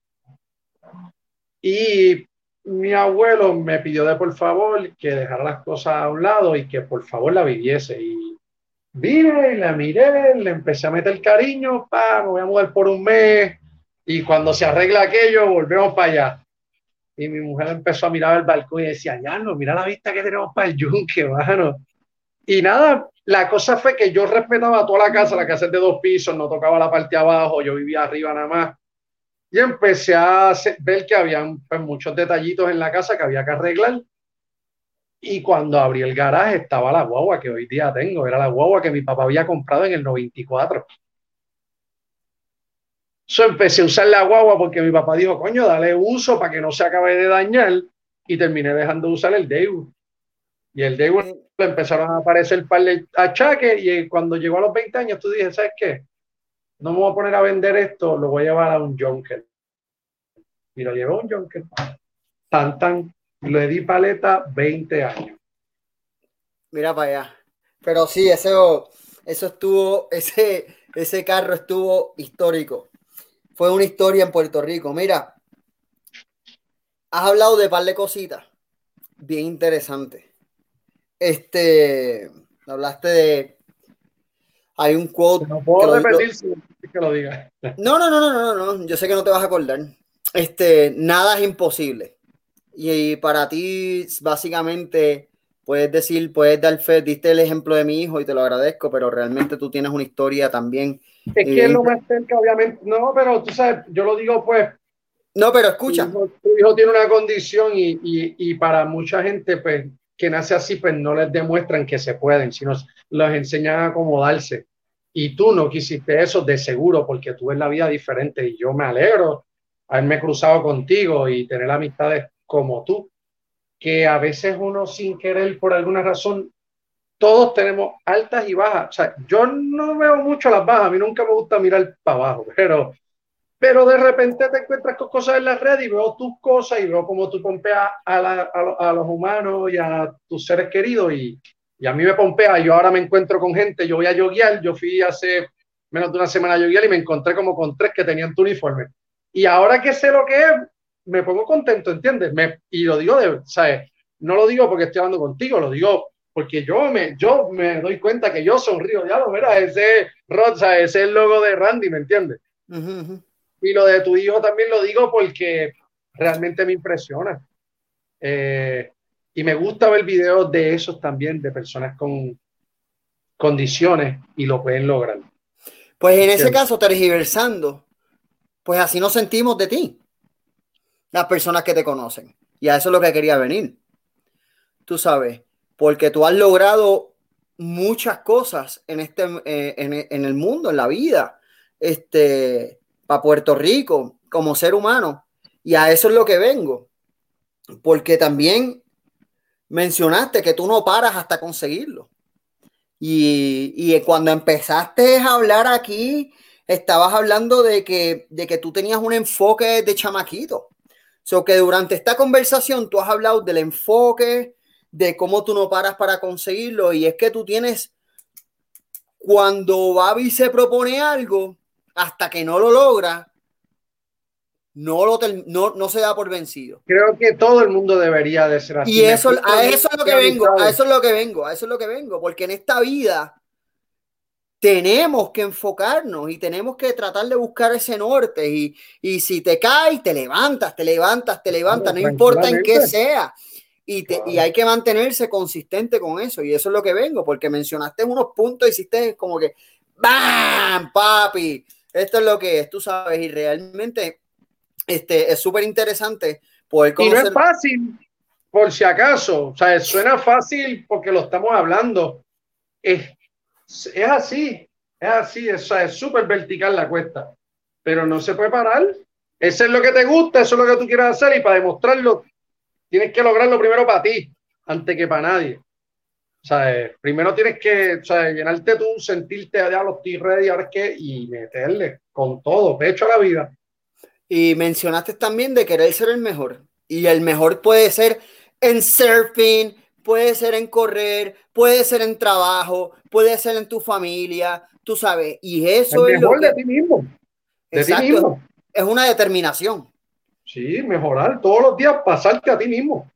B: Y mi abuelo me pidió de por favor que dejara las cosas a un lado y que por favor la viviese. Y vine la miré, le empecé a meter cariño, pa, me voy a mudar por un mes. Y cuando se arregla aquello, volvemos para allá. Y mi mujer empezó a mirar al balcón y decía, ya no, mira la vista que tenemos para el yunque, mano. Y nada, la cosa fue que yo respetaba toda la casa, la casa es de dos pisos, no tocaba la parte abajo, yo vivía arriba nada más y empecé a ver que habían pues, muchos detallitos en la casa que había que arreglar. Y cuando abrí el garaje estaba la guagua que hoy día tengo, era la guagua que mi papá había comprado en el 94. Yo empecé a usar la guagua porque mi papá dijo, coño, dale uso para que no se acabe de dañar. Y terminé dejando de usar el Daewoo. Y el Daewoo empezaron a aparecer par de achaques. Y cuando llegó a los 20 años, tú dije, ¿sabes qué? no me voy a poner a vender esto, lo voy a llevar a un Junker. Y lo llevé a un Junker. Tan, tan, le di paleta 20 años.
A: Mira para allá. Pero sí, eso, eso estuvo, ese, ese carro estuvo histórico. Fue una historia en Puerto Rico. Mira, has hablado de par de cositas bien interesantes. Este, hablaste de Hay un quote.
B: No puedo repetir que lo diga.
A: No, no, no, no, no, no. Yo sé que no te vas a acordar. Este, nada es imposible. Y, para ti, básicamente, puedes decir, puedes dar fe, diste el ejemplo de mi hijo y te lo agradezco, pero realmente tú tienes una historia también.
B: Es que es lo más cerca, obviamente. No, pero tú sabes, yo lo digo pues.
A: No, pero escucha.
B: Tu hijo, tiene una condición y, y, y, para mucha gente, pues, que nace así, pues no les demuestran que se pueden, sino los enseñan a acomodarse. Y tú no quisiste eso de seguro porque tú ves la vida diferente y yo me alegro haberme cruzado contigo y tener amistades como tú, que a veces uno sin querer, por alguna razón, todos tenemos altas y bajas. O sea, yo no veo mucho las bajas, a mí nunca me gusta mirar para abajo, pero, pero de repente te encuentras con cosas en la red y veo tus cosas y veo cómo tú pompeas a, a, los humanos y a tus seres queridos y, y, a mí me pompea. Yo ahora me encuentro con gente, yo voy a yoguear, yo fui hace menos de una semana a yoguear y me encontré como con tres que tenían tu uniforme. Y ahora que sé lo que es, me pongo contento, ¿entiendes? Me, y lo digo de, ¿sabes? No lo digo porque estoy hablando contigo, lo digo porque yo me, yo me doy cuenta que yo sonrío, ya lo verás, ese, ese es el logo de Randy, ¿me entiendes? Y lo de tu hijo también lo digo porque realmente me impresiona. Eh, y me gusta ver videos de esos también, de personas con condiciones y lo pueden lograr.
A: Pues en ese caso, tergiversando, pues así nos sentimos de ti las personas que te conocen. Y a eso es lo que quería venir. Tú sabes, porque tú has logrado muchas cosas en, este, eh, en, el mundo, en la vida, este, para Puerto Rico, como ser humano. Y a eso es lo que vengo. Porque también mencionaste que tú no paras hasta conseguirlo. Y, y cuando empezaste a hablar aquí, estabas hablando de que, de que tú tenías un enfoque de chamaquito. So que durante esta conversación tú has hablado del enfoque, de cómo tú no paras para conseguirlo, y es que tú tienes, cuando Babi se propone algo, hasta que no lo logra, no, lo no, no, se da por vencido.
B: Creo que todo el mundo debería de ser así.
A: Y eso, a eso es lo que vengo, a eso es lo que vengo, a eso es lo que vengo, porque en esta vida tenemos que enfocarnos y tenemos que tratar de buscar ese norte y, y si te caes, te levantas, te levantas, te levantas, no, importa en qué sea. Y, te, y, hay que mantenerse consistente con eso. Y eso es lo que vengo, porque mencionaste unos puntos, y hiciste como que, ¡bam! Papi, esto es lo que es, tú sabes, y realmente este, es súper interesante poder
B: conocer. Y no es fácil, por si acaso, o sea, suena fácil porque lo estamos hablando. Es es así, es así, es súper vertical la cuesta, pero no se puede parar. Eso es lo que te gusta, eso es lo que tú quieres hacer y para demostrarlo tienes que lograrlo primero para ti, antes que para nadie. O sea, primero tienes que o sea, llenarte tú, sentirte a los ready, ahora que y meterle con todo, pecho a la vida.
A: Y mencionaste también de querer ser el mejor. Y el mejor puede ser en surfing, puede ser en correr, puede ser en trabajo, puede ser en tu familia, tú sabes, y eso
B: es mejor de ti mismo. De ti mismo.
A: Es una determinación.
B: Sí, mejorar todos los días, pasarte a ti mismo.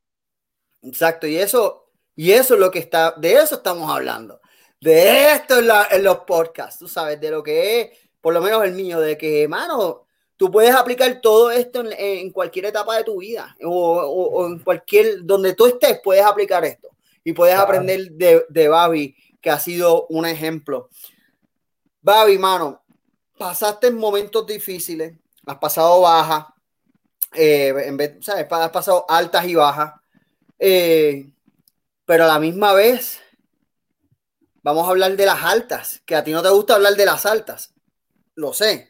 A: Exacto, y eso, y eso es lo que está, de eso estamos hablando. De esto en, en los podcasts, tú sabes, de lo que es, por lo menos el mío, de que, mano, tú puedes aplicar todo esto en, cualquier etapa de tu vida o, en cualquier, donde tú estés, puedes aplicar esto y puedes aprender de, de Babi, que ha sido un ejemplo. Babi, mano, pasaste en momentos difíciles, has pasado bajas, eh, en vez, ¿sabes? Has pasado altas y bajas, eh, pero a la misma vez, vamos a hablar de las altas, que a ti no te gusta hablar de las altas, lo sé,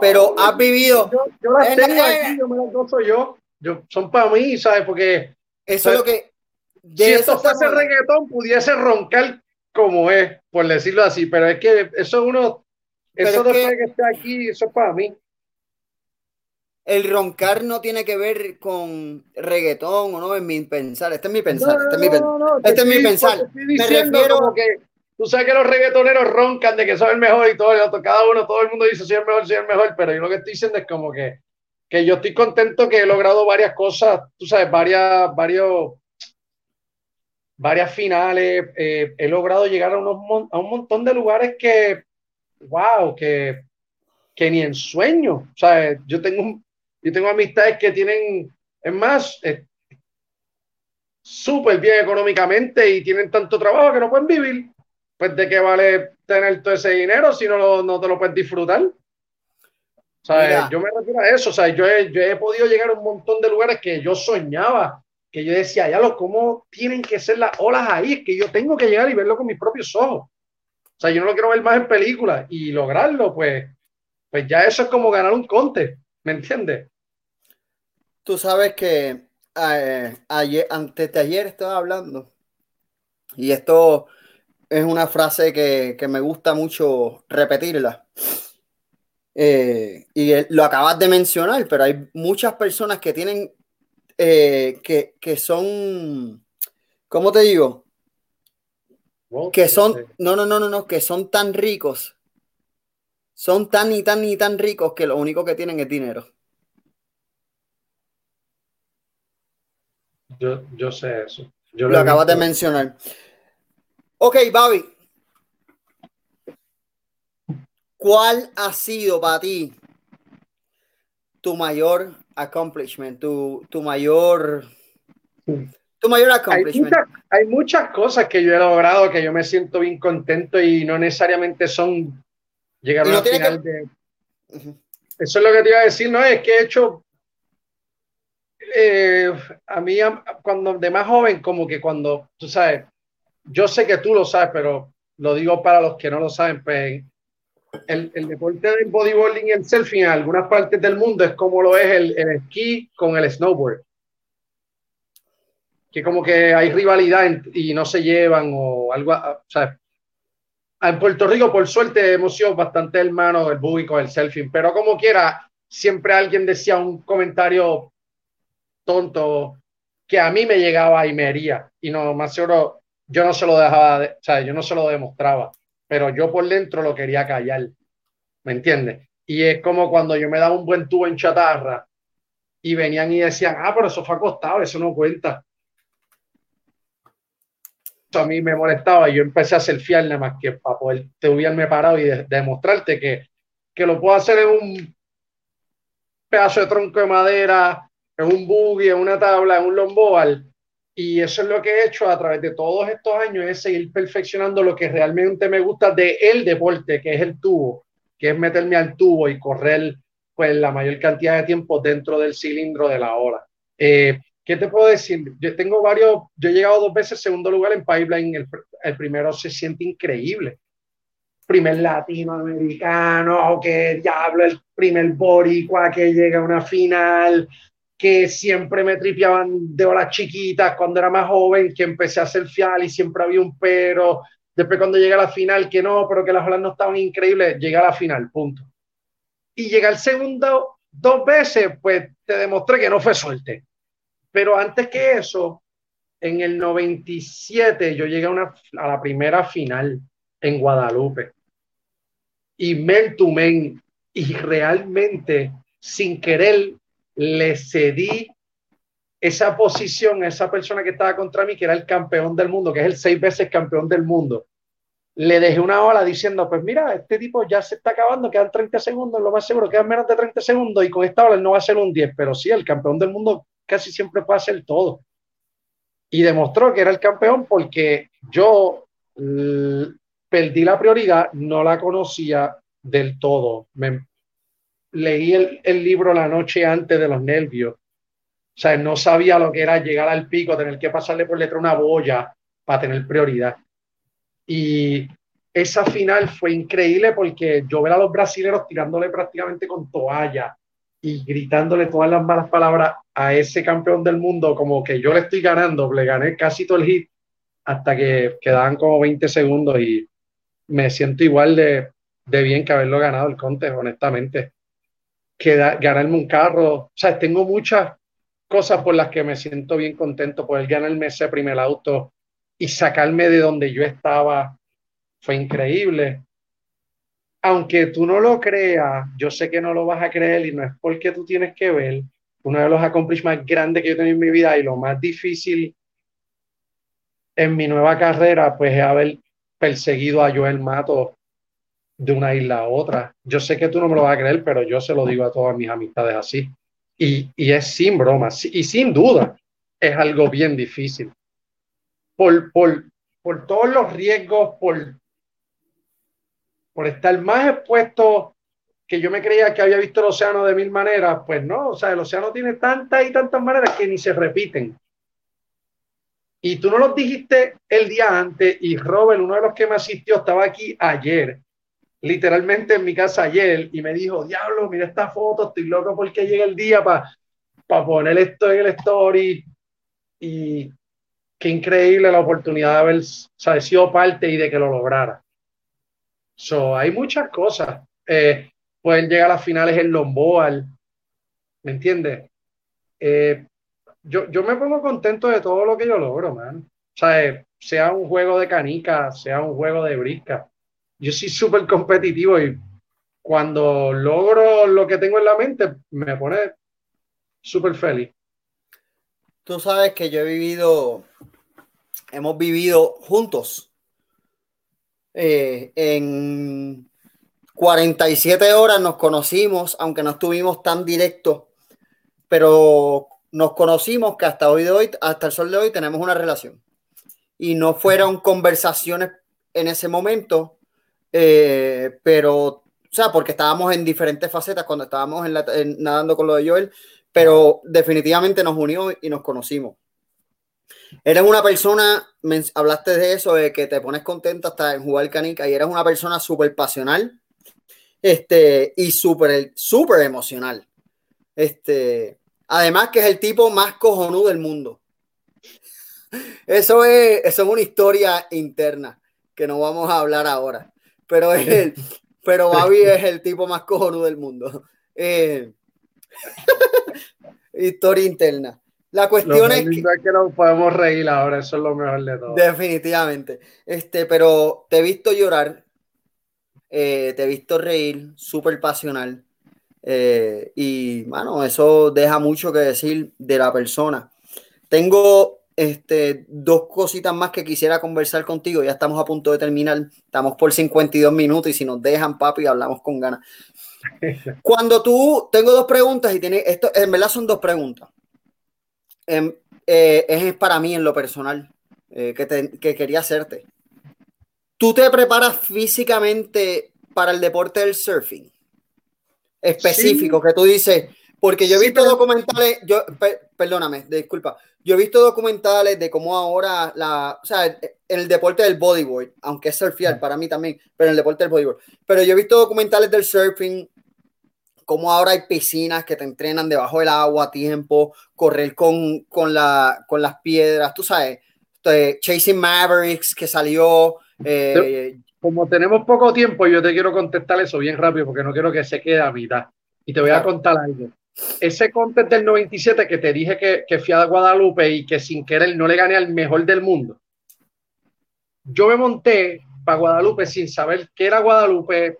A: pero has vivido.
B: Yo, las tengo aquí, yo me las gozo yo. yo. Son para mí, ¿sabes? Porque.
A: Eso es lo que.
B: De si esto fuese reggaetón, pudiese roncar como es, por decirlo así, pero es que eso uno. eso después que, que esté aquí, eso es para mí.
A: El roncar no tiene que ver con reggaetón o no, es mi pensar. Este es mi pensar. este es mi, este es mi pensar. Me refiero.
B: que Tú sabes que los reggaetoneros roncan de que son el mejor y todo, cada uno, todo el mundo dice soy el mejor, soy el mejor, pero yo lo que estoy diciendo es como que, que yo estoy contento que he logrado varias cosas, tú sabes, varias, varios, varias finales, eh, he logrado llegar a, unos, a un montón de lugares que wow, que, que ni en sueño. O sea, yo tengo, yo tengo amistades que tienen, es más, súper bien económicamente y tienen tanto trabajo que no pueden vivir. Pues de qué vale tener todo ese dinero si no, no te lo puedes disfrutar. O sea, yo me refiero a eso. O sea, yo he, yo he podido llegar a un montón de lugares que yo soñaba, que yo decía, ya lo, ¿cómo tienen que ser las olas ahí? Es que yo tengo que llegar y verlo con mis propios ojos. O sea, yo no lo quiero ver más en películas y lograrlo, pues, pues ya eso es como ganar un conte, ¿me entiendes?
A: Tú sabes que eh, ayer, antes de ayer estaba hablando y esto es una frase que, que me gusta mucho repetirla. Eh, y lo acabas de mencionar, pero hay muchas personas que tienen, eh, que, que, son, ¿cómo te digo? que son, no, no, no, no, no, que son tan ricos, son tan y tan y tan ricos que lo único que tienen es dinero.
B: Yo, yo sé eso.
A: lo, lo acabas de mencionar. Ok, Bobby. ¿Cuál ha sido para ti tu mayor accomplishment, tu, tu mayor tu mayor accomplishment?
B: Hay muchas, cosas que yo he logrado que yo me siento bien contento y no necesariamente son llegar a la final de. Eso es lo que te iba a decir, no es que he hecho. Eh, a mí, cuando de más joven, como que cuando, tú sabes, yo sé que tú lo sabes, pero lo digo para los que no lo saben, pues el, el, deporte del bodyboarding y el surfing en algunas partes del mundo es como lo es el, el esquí con el snowboard. Que como que hay rivalidad y no se llevan o algo, o sea, en Puerto Rico, por suerte, hemos sido bastante hermanos del buggy con el surfing, pero como quiera, siempre alguien decía un comentario tonto que a mí me llegaba y me hería. Y no, más seguro, yo no se lo dejaba, o sea, yo no se lo demostraba pero yo por dentro lo quería callar, ¿me entiendes? Y es como cuando yo me daba un buen tubo en chatarra y venían y decían, ah, pero eso fue acostado, eso no cuenta. Eso a mí me molestaba y yo empecé a fiel nada más que para poder te hubieran parado y demostrarte que, que lo puedo hacer en un pedazo de tronco de madera, en un buggy, en una tabla, en un lomboal, y eso es lo que he hecho a través de todos estos años, es seguir perfeccionando lo que realmente me gusta de el deporte, que es el tubo, que es meterme al tubo y correr pues la mayor cantidad de tiempo dentro del cilindro de la ola. Eh, ¿Qué te puedo decir? Yo tengo varios, yo he llegado dos veces segundo lugar en Pipeline, el, el primero se siente increíble. Primer latinoamericano, que diablo, el primer boricua que llega a una final, que siempre me tripeaban de horas chiquitas cuando era más joven, que empecé a hacer fial y siempre había un pero. Después cuando llegué a la final, que no, pero que las olas no estaban increíbles, llegué a la final, punto. Y llegué al segundo dos veces, pues te demostré que no fue suerte. Pero antes que eso, en el 97 yo llegué a, una, a la primera final en Guadalupe. Y men to men, y realmente sin querer le cedí esa posición a esa persona que estaba contra mí, que era el campeón del mundo, que es el seis veces campeón del mundo. Le dejé una ola diciendo, pues mira, este tipo ya se está acabando, quedan 30 segundos, lo más seguro, quedan menos de 30 segundos y con esta ola no va a ser un 10, pero sí, el campeón del mundo casi siempre puede hacer todo. Y demostró que era el campeón porque yo perdí la prioridad, no la conocía del todo. Me, leí el, libro la noche antes de los nervios. O sea, no sabía lo que era llegar al pico, tener que pasarle por letra una boya para tener prioridad. Y esa final fue increíble porque yo ver a los brasileños tirándole prácticamente con toalla y gritándole todas las malas palabras a ese campeón del mundo, como que yo le estoy ganando, le gané casi todo el hit hasta que quedaban como 20 segundos y me siento igual de, de bien que haberlo ganado el Conte, honestamente que ganarme un carro. O sea, tengo muchas cosas por las que me siento bien contento. Poder ganarme ese primer auto y sacarme de donde yo estaba fue increíble. Aunque tú no lo creas, yo sé que no lo vas a creer y no es porque tú tienes que ver. Uno de los accomplishments más grandes que yo he tenido en mi vida y lo más difícil en mi nueva carrera, pues es haber perseguido a Joel Mato de una isla a otra. Yo sé que tú no me lo vas a creer, pero yo se lo digo a todas mis amistades así. Y, y es sin broma, y sin duda, es algo bien difícil. Por, por, por todos los riesgos, por, por estar más expuesto que yo me creía que había visto el océano de mil maneras, pues no, o sea, el océano tiene tantas y tantas maneras que ni se repiten. Y tú no lo dijiste el día antes, y Robert, uno de los que me asistió, estaba aquí ayer, literalmente en mi casa ayer, y me dijo, diablo, mira esta foto, estoy loco porque llega el día para para poner esto en el story. Y qué increíble la oportunidad de haber sido parte y de que lo lograra. So, hay muchas cosas. Eh, pueden llegar a las finales en Lomboal, ¿me entiendes? Eh, yo, yo me pongo contento de todo lo que yo logro, man. O sea, eh, sea un juego de canica, sea un juego de brisca. Yo soy súper competitivo y cuando logro lo que tengo en la mente, me pone súper feliz.
A: Tú sabes que yo he vivido, hemos vivido juntos eh, en 47 horas nos conocimos, aunque no estuvimos tan directos, pero nos conocimos que hasta hoy de hoy, hasta el sol de hoy, tenemos una relación. Y no fueron conversaciones en ese momento, eh, pero, o sea, porque estábamos en diferentes facetas cuando estábamos en nadando con lo de Joel, pero definitivamente nos unió y nos conocimos. Eres una persona, hablaste de eso, de que te pones contento hasta en jugar canica y eres una persona súper pasional este, y súper, súper emocional. Este, además que es el tipo más cojonudo del mundo. Eso es, eso es una historia interna que no vamos a hablar ahora. Pero, es pero Babi es el tipo más cojonudo del mundo. Eh, historia interna. La cuestión es
B: que, que nos podemos reír ahora, eso es lo mejor de todo.
A: Definitivamente. Este, pero te he visto llorar eh, te he visto reír, súper pasional. Eh, y bueno, eso deja mucho que decir de la persona. Tengo este, dos cositas más que quisiera conversar contigo. Ya estamos a punto de terminar. Estamos por 52 minutos y si nos dejan, papi, hablamos con ganas. Cuando tú, tengo dos preguntas y tiene, esto en verdad son dos preguntas. Em, eh, es para mí en lo personal que, que quería hacerte. ¿Tú te preparas físicamente para el deporte del surfing? Específico, que tú dices, porque yo he visto documentales, yo, perdóname, disculpa, yo he visto documentales de cómo ahora la, o sea, en el deporte del bodyboard, aunque es surfear para mí también, pero en el deporte del bodyboard, pero yo he visto documentales del surfing, cómo ahora hay piscinas que te entrenan debajo del agua a tiempo, correr con, con, la, con las piedras, tú sabes, este, Chasing Mavericks que salió,
B: eh, como tenemos poco tiempo, yo te quiero contestar eso bien rápido porque no quiero que se quede a mitad. Y te voy a contar algo. Ese contest del 97 que te dije que, que fui a Guadalupe y que sin querer no le gané al mejor del mundo. Yo me monté para Guadalupe sin saber qué era Guadalupe.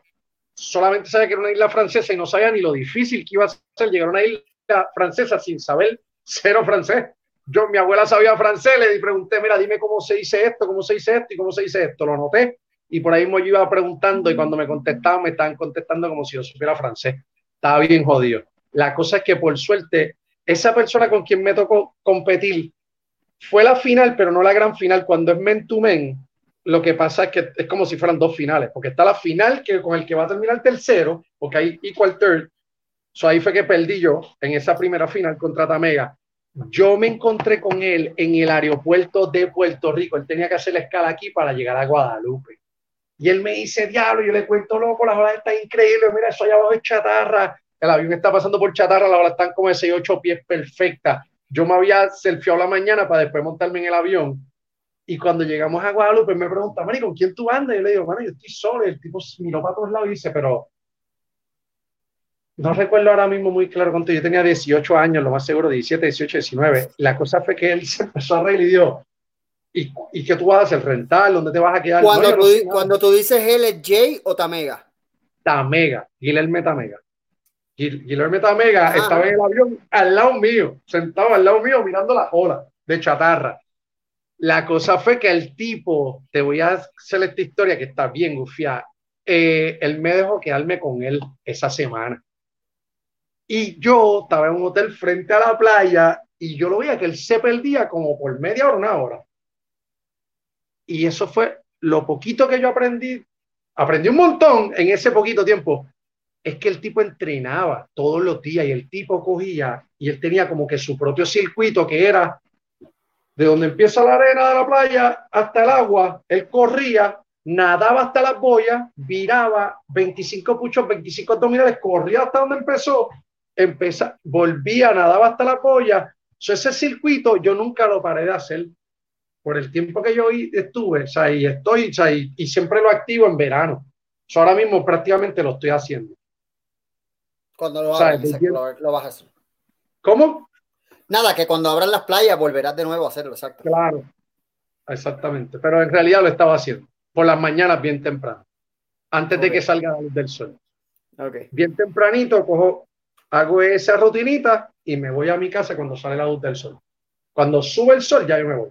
B: Solamente sabía que era una isla francesa y no sabía ni lo difícil que iba a ser llegar a una isla francesa sin saber cero francés yo, mi abuela sabía francés, le pregunté, mira, dime cómo se dice esto, cómo se dice esto y cómo se dice esto. Lo anoté y por ahí me iba preguntando y cuando me contestaban, me estaban contestando como si yo supiera francés. Estaba bien jodido. La cosa es que por suerte, esa persona con quien me tocó competir fue la final, pero no la gran final. Cuando es men men, lo que pasa es que es como si fueran dos finales, porque está la final que con el que va a terminar tercero, porque hay equal third. So ahí fue que perdí yo en esa primera final contra Tamega yo me encontré con él en el aeropuerto de Puerto Rico. Él tenía que hacer la escala aquí para llegar a Guadalupe. Y él me dice, diablo, yo le cuento loco, la olas está increíble, mira, eso allá abajo es chatarra. El avión está pasando por chatarra, las olas están como de 6, 8 pies perfecta. Yo me había selfieado la mañana para después montarme en el avión. Y cuando llegamos a Guadalupe, me pregunta, Mari, ¿con quién tú andas? Y yo le digo, bueno, yo estoy solo. Y el tipo miró para todos lados y dice, pero no recuerdo ahora mismo muy claro cuánto, yo tenía 18 años, lo más seguro, 17, 18, 19. La cosa fue que él se empezó a reír y dijo, ¿y, ¿y qué tú vas a hacer? ¿Rental? ¿Dónde te vas a quedar?
A: Cuando, tú, cuando tú dices él, ¿es Jay o Tamega?
B: Tamega, Guillermo Tamega. Guillermo Tamega estaba en el avión al lado mío, sentado al lado mío mirando la ola de chatarra. La cosa fue que el tipo, te voy a hacer esta historia que está bien gufiada, eh, él me dejó quedarme con él esa semana. Y yo estaba en un hotel frente a la playa y yo lo veía que él se perdía como por media hora, una hora. Y eso fue lo poquito que yo aprendí. Aprendí un montón en ese poquito tiempo. Es que el tipo entrenaba todos los días y el tipo cogía y él tenía como que su propio circuito que era de donde empieza la arena de la playa hasta el agua. Él corría, nadaba hasta las boyas, viraba 25 puchos, 25 abdominales, corría hasta donde empezó empezar, volvía, nadaba hasta la polla. ese circuito yo nunca lo paré de hacer por el tiempo que yo estuve, o sea, y estoy, o sea, y, siempre lo activo en verano. ahora mismo prácticamente lo estoy haciendo.
A: Cuando lo, lo, vas a hacer.
B: ¿Cómo?
A: Nada, que cuando abran las playas volverás de nuevo a hacerlo, exacto.
B: Claro, exactamente. Pero en realidad lo estaba haciendo por las mañanas bien temprano, antes de que salga la luz del sol. Okay. Bien tempranito cojo hago esa rutinita y me voy a mi casa cuando sale la luz del sol. Cuando sube el sol, ya yo me voy.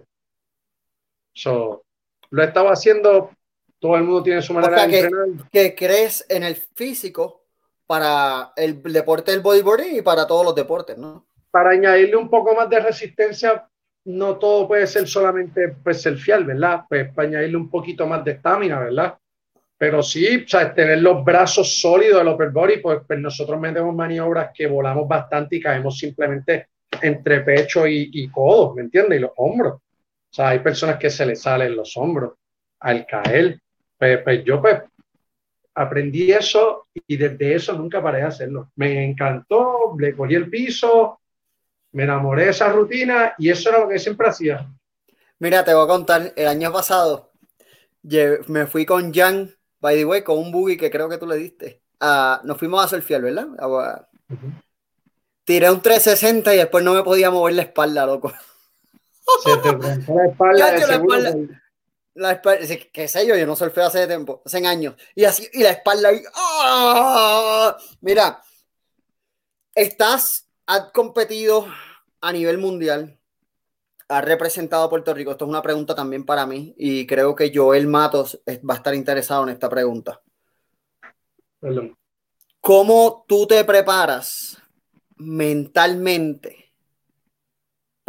B: So, lo estaba haciendo, todo el mundo tiene su manera de entrenar.
A: Que crees en el físico para el deporte del bodyboarding y para todos los deportes, ¿no?
B: Para añadirle un poco más de resistencia, no todo puede ser solamente pues, fiel, ¿verdad? Pues para añadirle un poquito más de estamina, ¿verdad? Pero sí, o sea, tener los brazos sólidos del upper body, pues, pues, nosotros metemos maniobras que volamos bastante y caemos simplemente entre pecho y, y codos, ¿me entiendes? Y los hombros. O sea, hay personas que se les salen los hombros al caer. Pues, pues yo pues aprendí eso y desde eso nunca paré de hacerlo. Me encantó, le cogí el piso, me enamoré de esa rutina y eso era lo que siempre hacía.
A: Mira, te voy a contar, el año pasado me fui con Jan By the way, con un buggy que creo que tú le diste. Ah, nos fuimos a surfear, ¿verdad? Ah, tiré un 360 y después no me podía mover la espalda, loco.
B: Se te la espalda. de la espalda,
A: la espalda, qué sé yo, yo no surfeo hace tiempo, hace años. Y así, y la espalda ahí. ¡ah! Mira, estás, has competido a nivel mundial ha representado a Puerto Rico? Esto es una pregunta también para mí y creo que Joel Matos va a estar interesado en esta pregunta. ¿Cómo tú te preparas mentalmente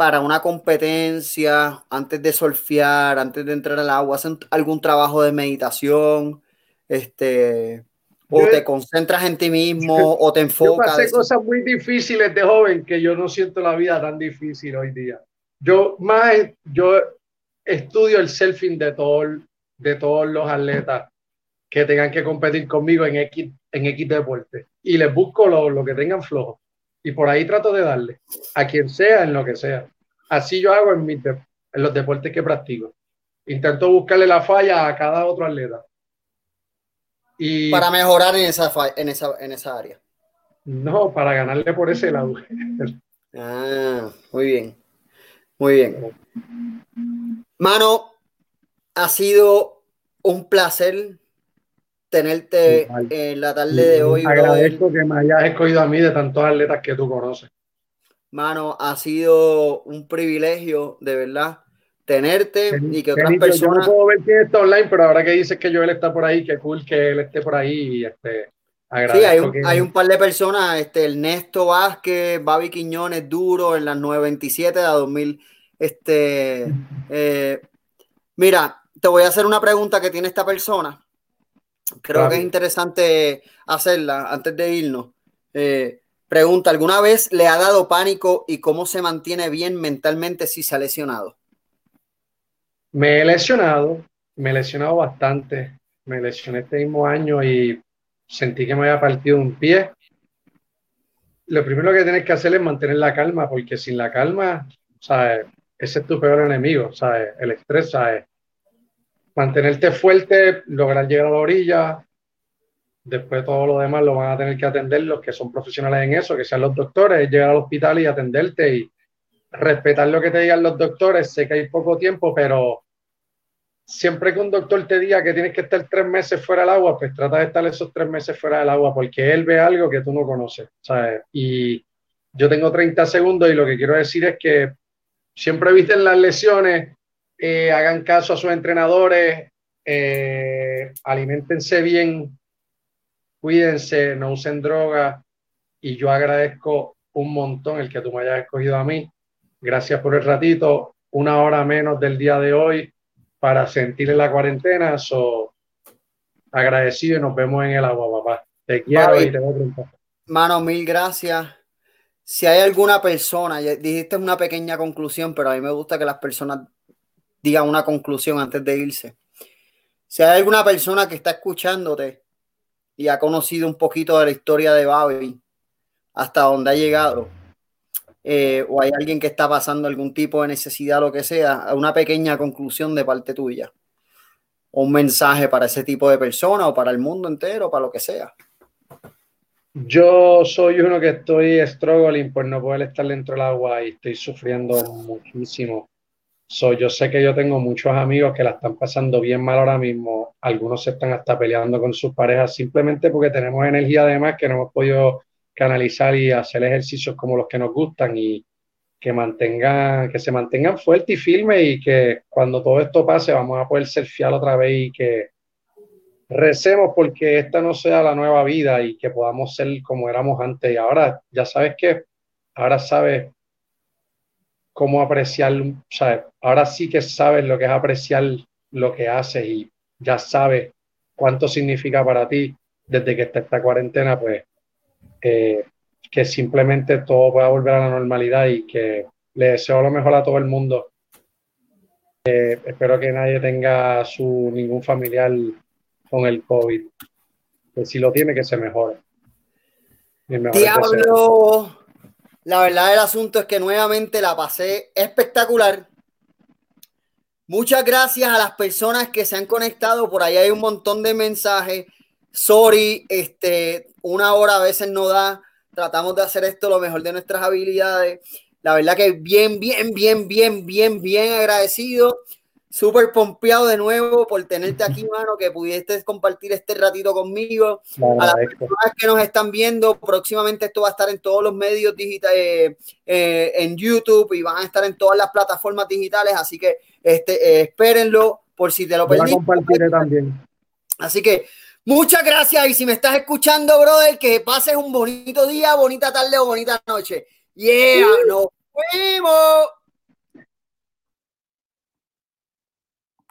A: para una competencia antes de surfear, antes de entrar al agua? ¿Hacen algún trabajo de meditación? Este, o te concentras en ti mismo o te enfocas.
B: Yo pasé cosas muy difíciles de joven que yo no siento la vida tan difícil hoy día yo más, yo estudio el selfing de, todo, de todos los atletas que tengan que competir conmigo en X, en X deporte y les busco lo, lo que tengan flojo y por ahí trato de darle a quien sea en lo que sea. Así yo hago en, mis en los deportes que practico. Intento buscarle la falla a cada otro atleta.
A: Y, para mejorar en esa, en, esa, en esa área.
B: No, para ganarle por ese lado.
A: ah, muy bien. Muy bien. Mano, ha sido un placer tenerte en la tarde de hoy.
B: Agradezco que me hayas escogido a mí de tantos atletas que tú conoces.
A: Mano, ha sido un privilegio, de verdad, tenerte y que otras personas.
B: Yo no puedo ver quién está online, pero ahora que dices que Joel está por ahí, qué cool que él esté por ahí. Y este,
A: sí, hay un, hay un, par de personas, este, Ernesto Vázquez, Babi Quiñones, Duro, en las 927 de 2000. Este, eh, mira, te voy a hacer una pregunta que tiene esta persona. Creo que es interesante hacerla antes de irnos. Eh, pregunta, ¿alguna vez le ha dado pánico y cómo se mantiene bien mentalmente si se ha lesionado?
B: Me he lesionado, me he lesionado bastante. Me lesioné este mismo año y sentí que me había partido un pie. Lo primero que tienes que hacer es mantener la calma, porque sin la calma, ¿sabes? ese es tu peor enemigo, ¿sabes? El estrés, ¿sabes? Mantenerte fuerte, lograr llegar a la orilla, después todo lo demás lo van a tener que atender los que son profesionales en eso, que sean los doctores, llegar al hospital y atenderte y respetar lo que te digan los doctores. Sé que hay poco tiempo, pero siempre que un doctor te diga que tienes que estar tres meses fuera del agua, pues trata de estar esos tres meses fuera del agua, porque él ve algo que tú no conoces. Y yo tengo 30 segundos y lo que quiero decir es que siempre visten las lesiones, eh, hagan caso a sus entrenadores, eh, alimentense bien, cuídense, no usen drogas y yo agradezco un montón el que tú me hayas escogido a mí. Gracias por el ratito, una hora menos del día de hoy para sentir en la cuarentena. So, agradecido y nos vemos en el agua, papá. Te quiero y te voy a preguntar.
A: Mano, mil gracias. Si hay alguna persona, dijiste una pequeña conclusión, pero a mí me gusta que las personas digan una conclusión antes de irse. Si hay alguna persona que está escuchándote y ha conocido un poquito de la historia de Babi, hasta dónde ha llegado, eh, o hay alguien que está pasando algún tipo de necesidad, lo que sea, una pequeña conclusión de parte tuya, o un mensaje para ese tipo de persona, o para el mundo entero, para lo que sea.
B: Yo soy uno que estoy struggling por no poder estar dentro del agua y estoy sufriendo muchísimo yo sé que yo tengo muchos amigos que la están pasando bien mal ahora mismo. Algunos se están hasta peleando con sus parejas simplemente porque tenemos energía además que no hemos podido canalizar y hacer ejercicios como los que nos gustan y que mantengan, que se mantengan fuertes y firmes y que cuando todo esto pase vamos a poder ser fiel otra vez y que recemos porque esta no sea la nueva vida y que podamos ser como éramos antes. Y ahora, ya sabes que, ahora sabes cómo apreciar, ¿sabes? Ahora sí que sabes lo que es apreciar lo que haces y ya sabes cuánto significa para ti desde que está esta cuarentena, pues eh, que simplemente todo pueda volver a la normalidad y que le deseo lo mejor a todo el mundo. Eh, espero que nadie tenga su ningún familiar con el COVID. Que si lo tiene, que se mejore.
A: Diablo. La verdad del asunto es que nuevamente la pasé espectacular. Muchas gracias a las personas que se han conectado. Por ahí hay un montón de mensajes. Sorry, este, una hora a veces no da. Tratamos de hacer esto lo mejor de nuestras habilidades. La verdad que bien, bien, bien, bien, bien, bien agradecido súper pompeado de nuevo por tenerte aquí, mano, que pudiste compartir este ratito conmigo. a las personas que nos están viendo, próximamente esto va a estar en todos los medios digitales, eh, eh, en YouTube y van a estar en todas las plataformas digitales, así que este, eh, espérenlo por si te lo perdiste.
B: compartiré también.
A: Así que muchas gracias y si me estás escuchando, brother, que pases un bonito día, bonita tarde o bonita noche. Yeah, nos vemos.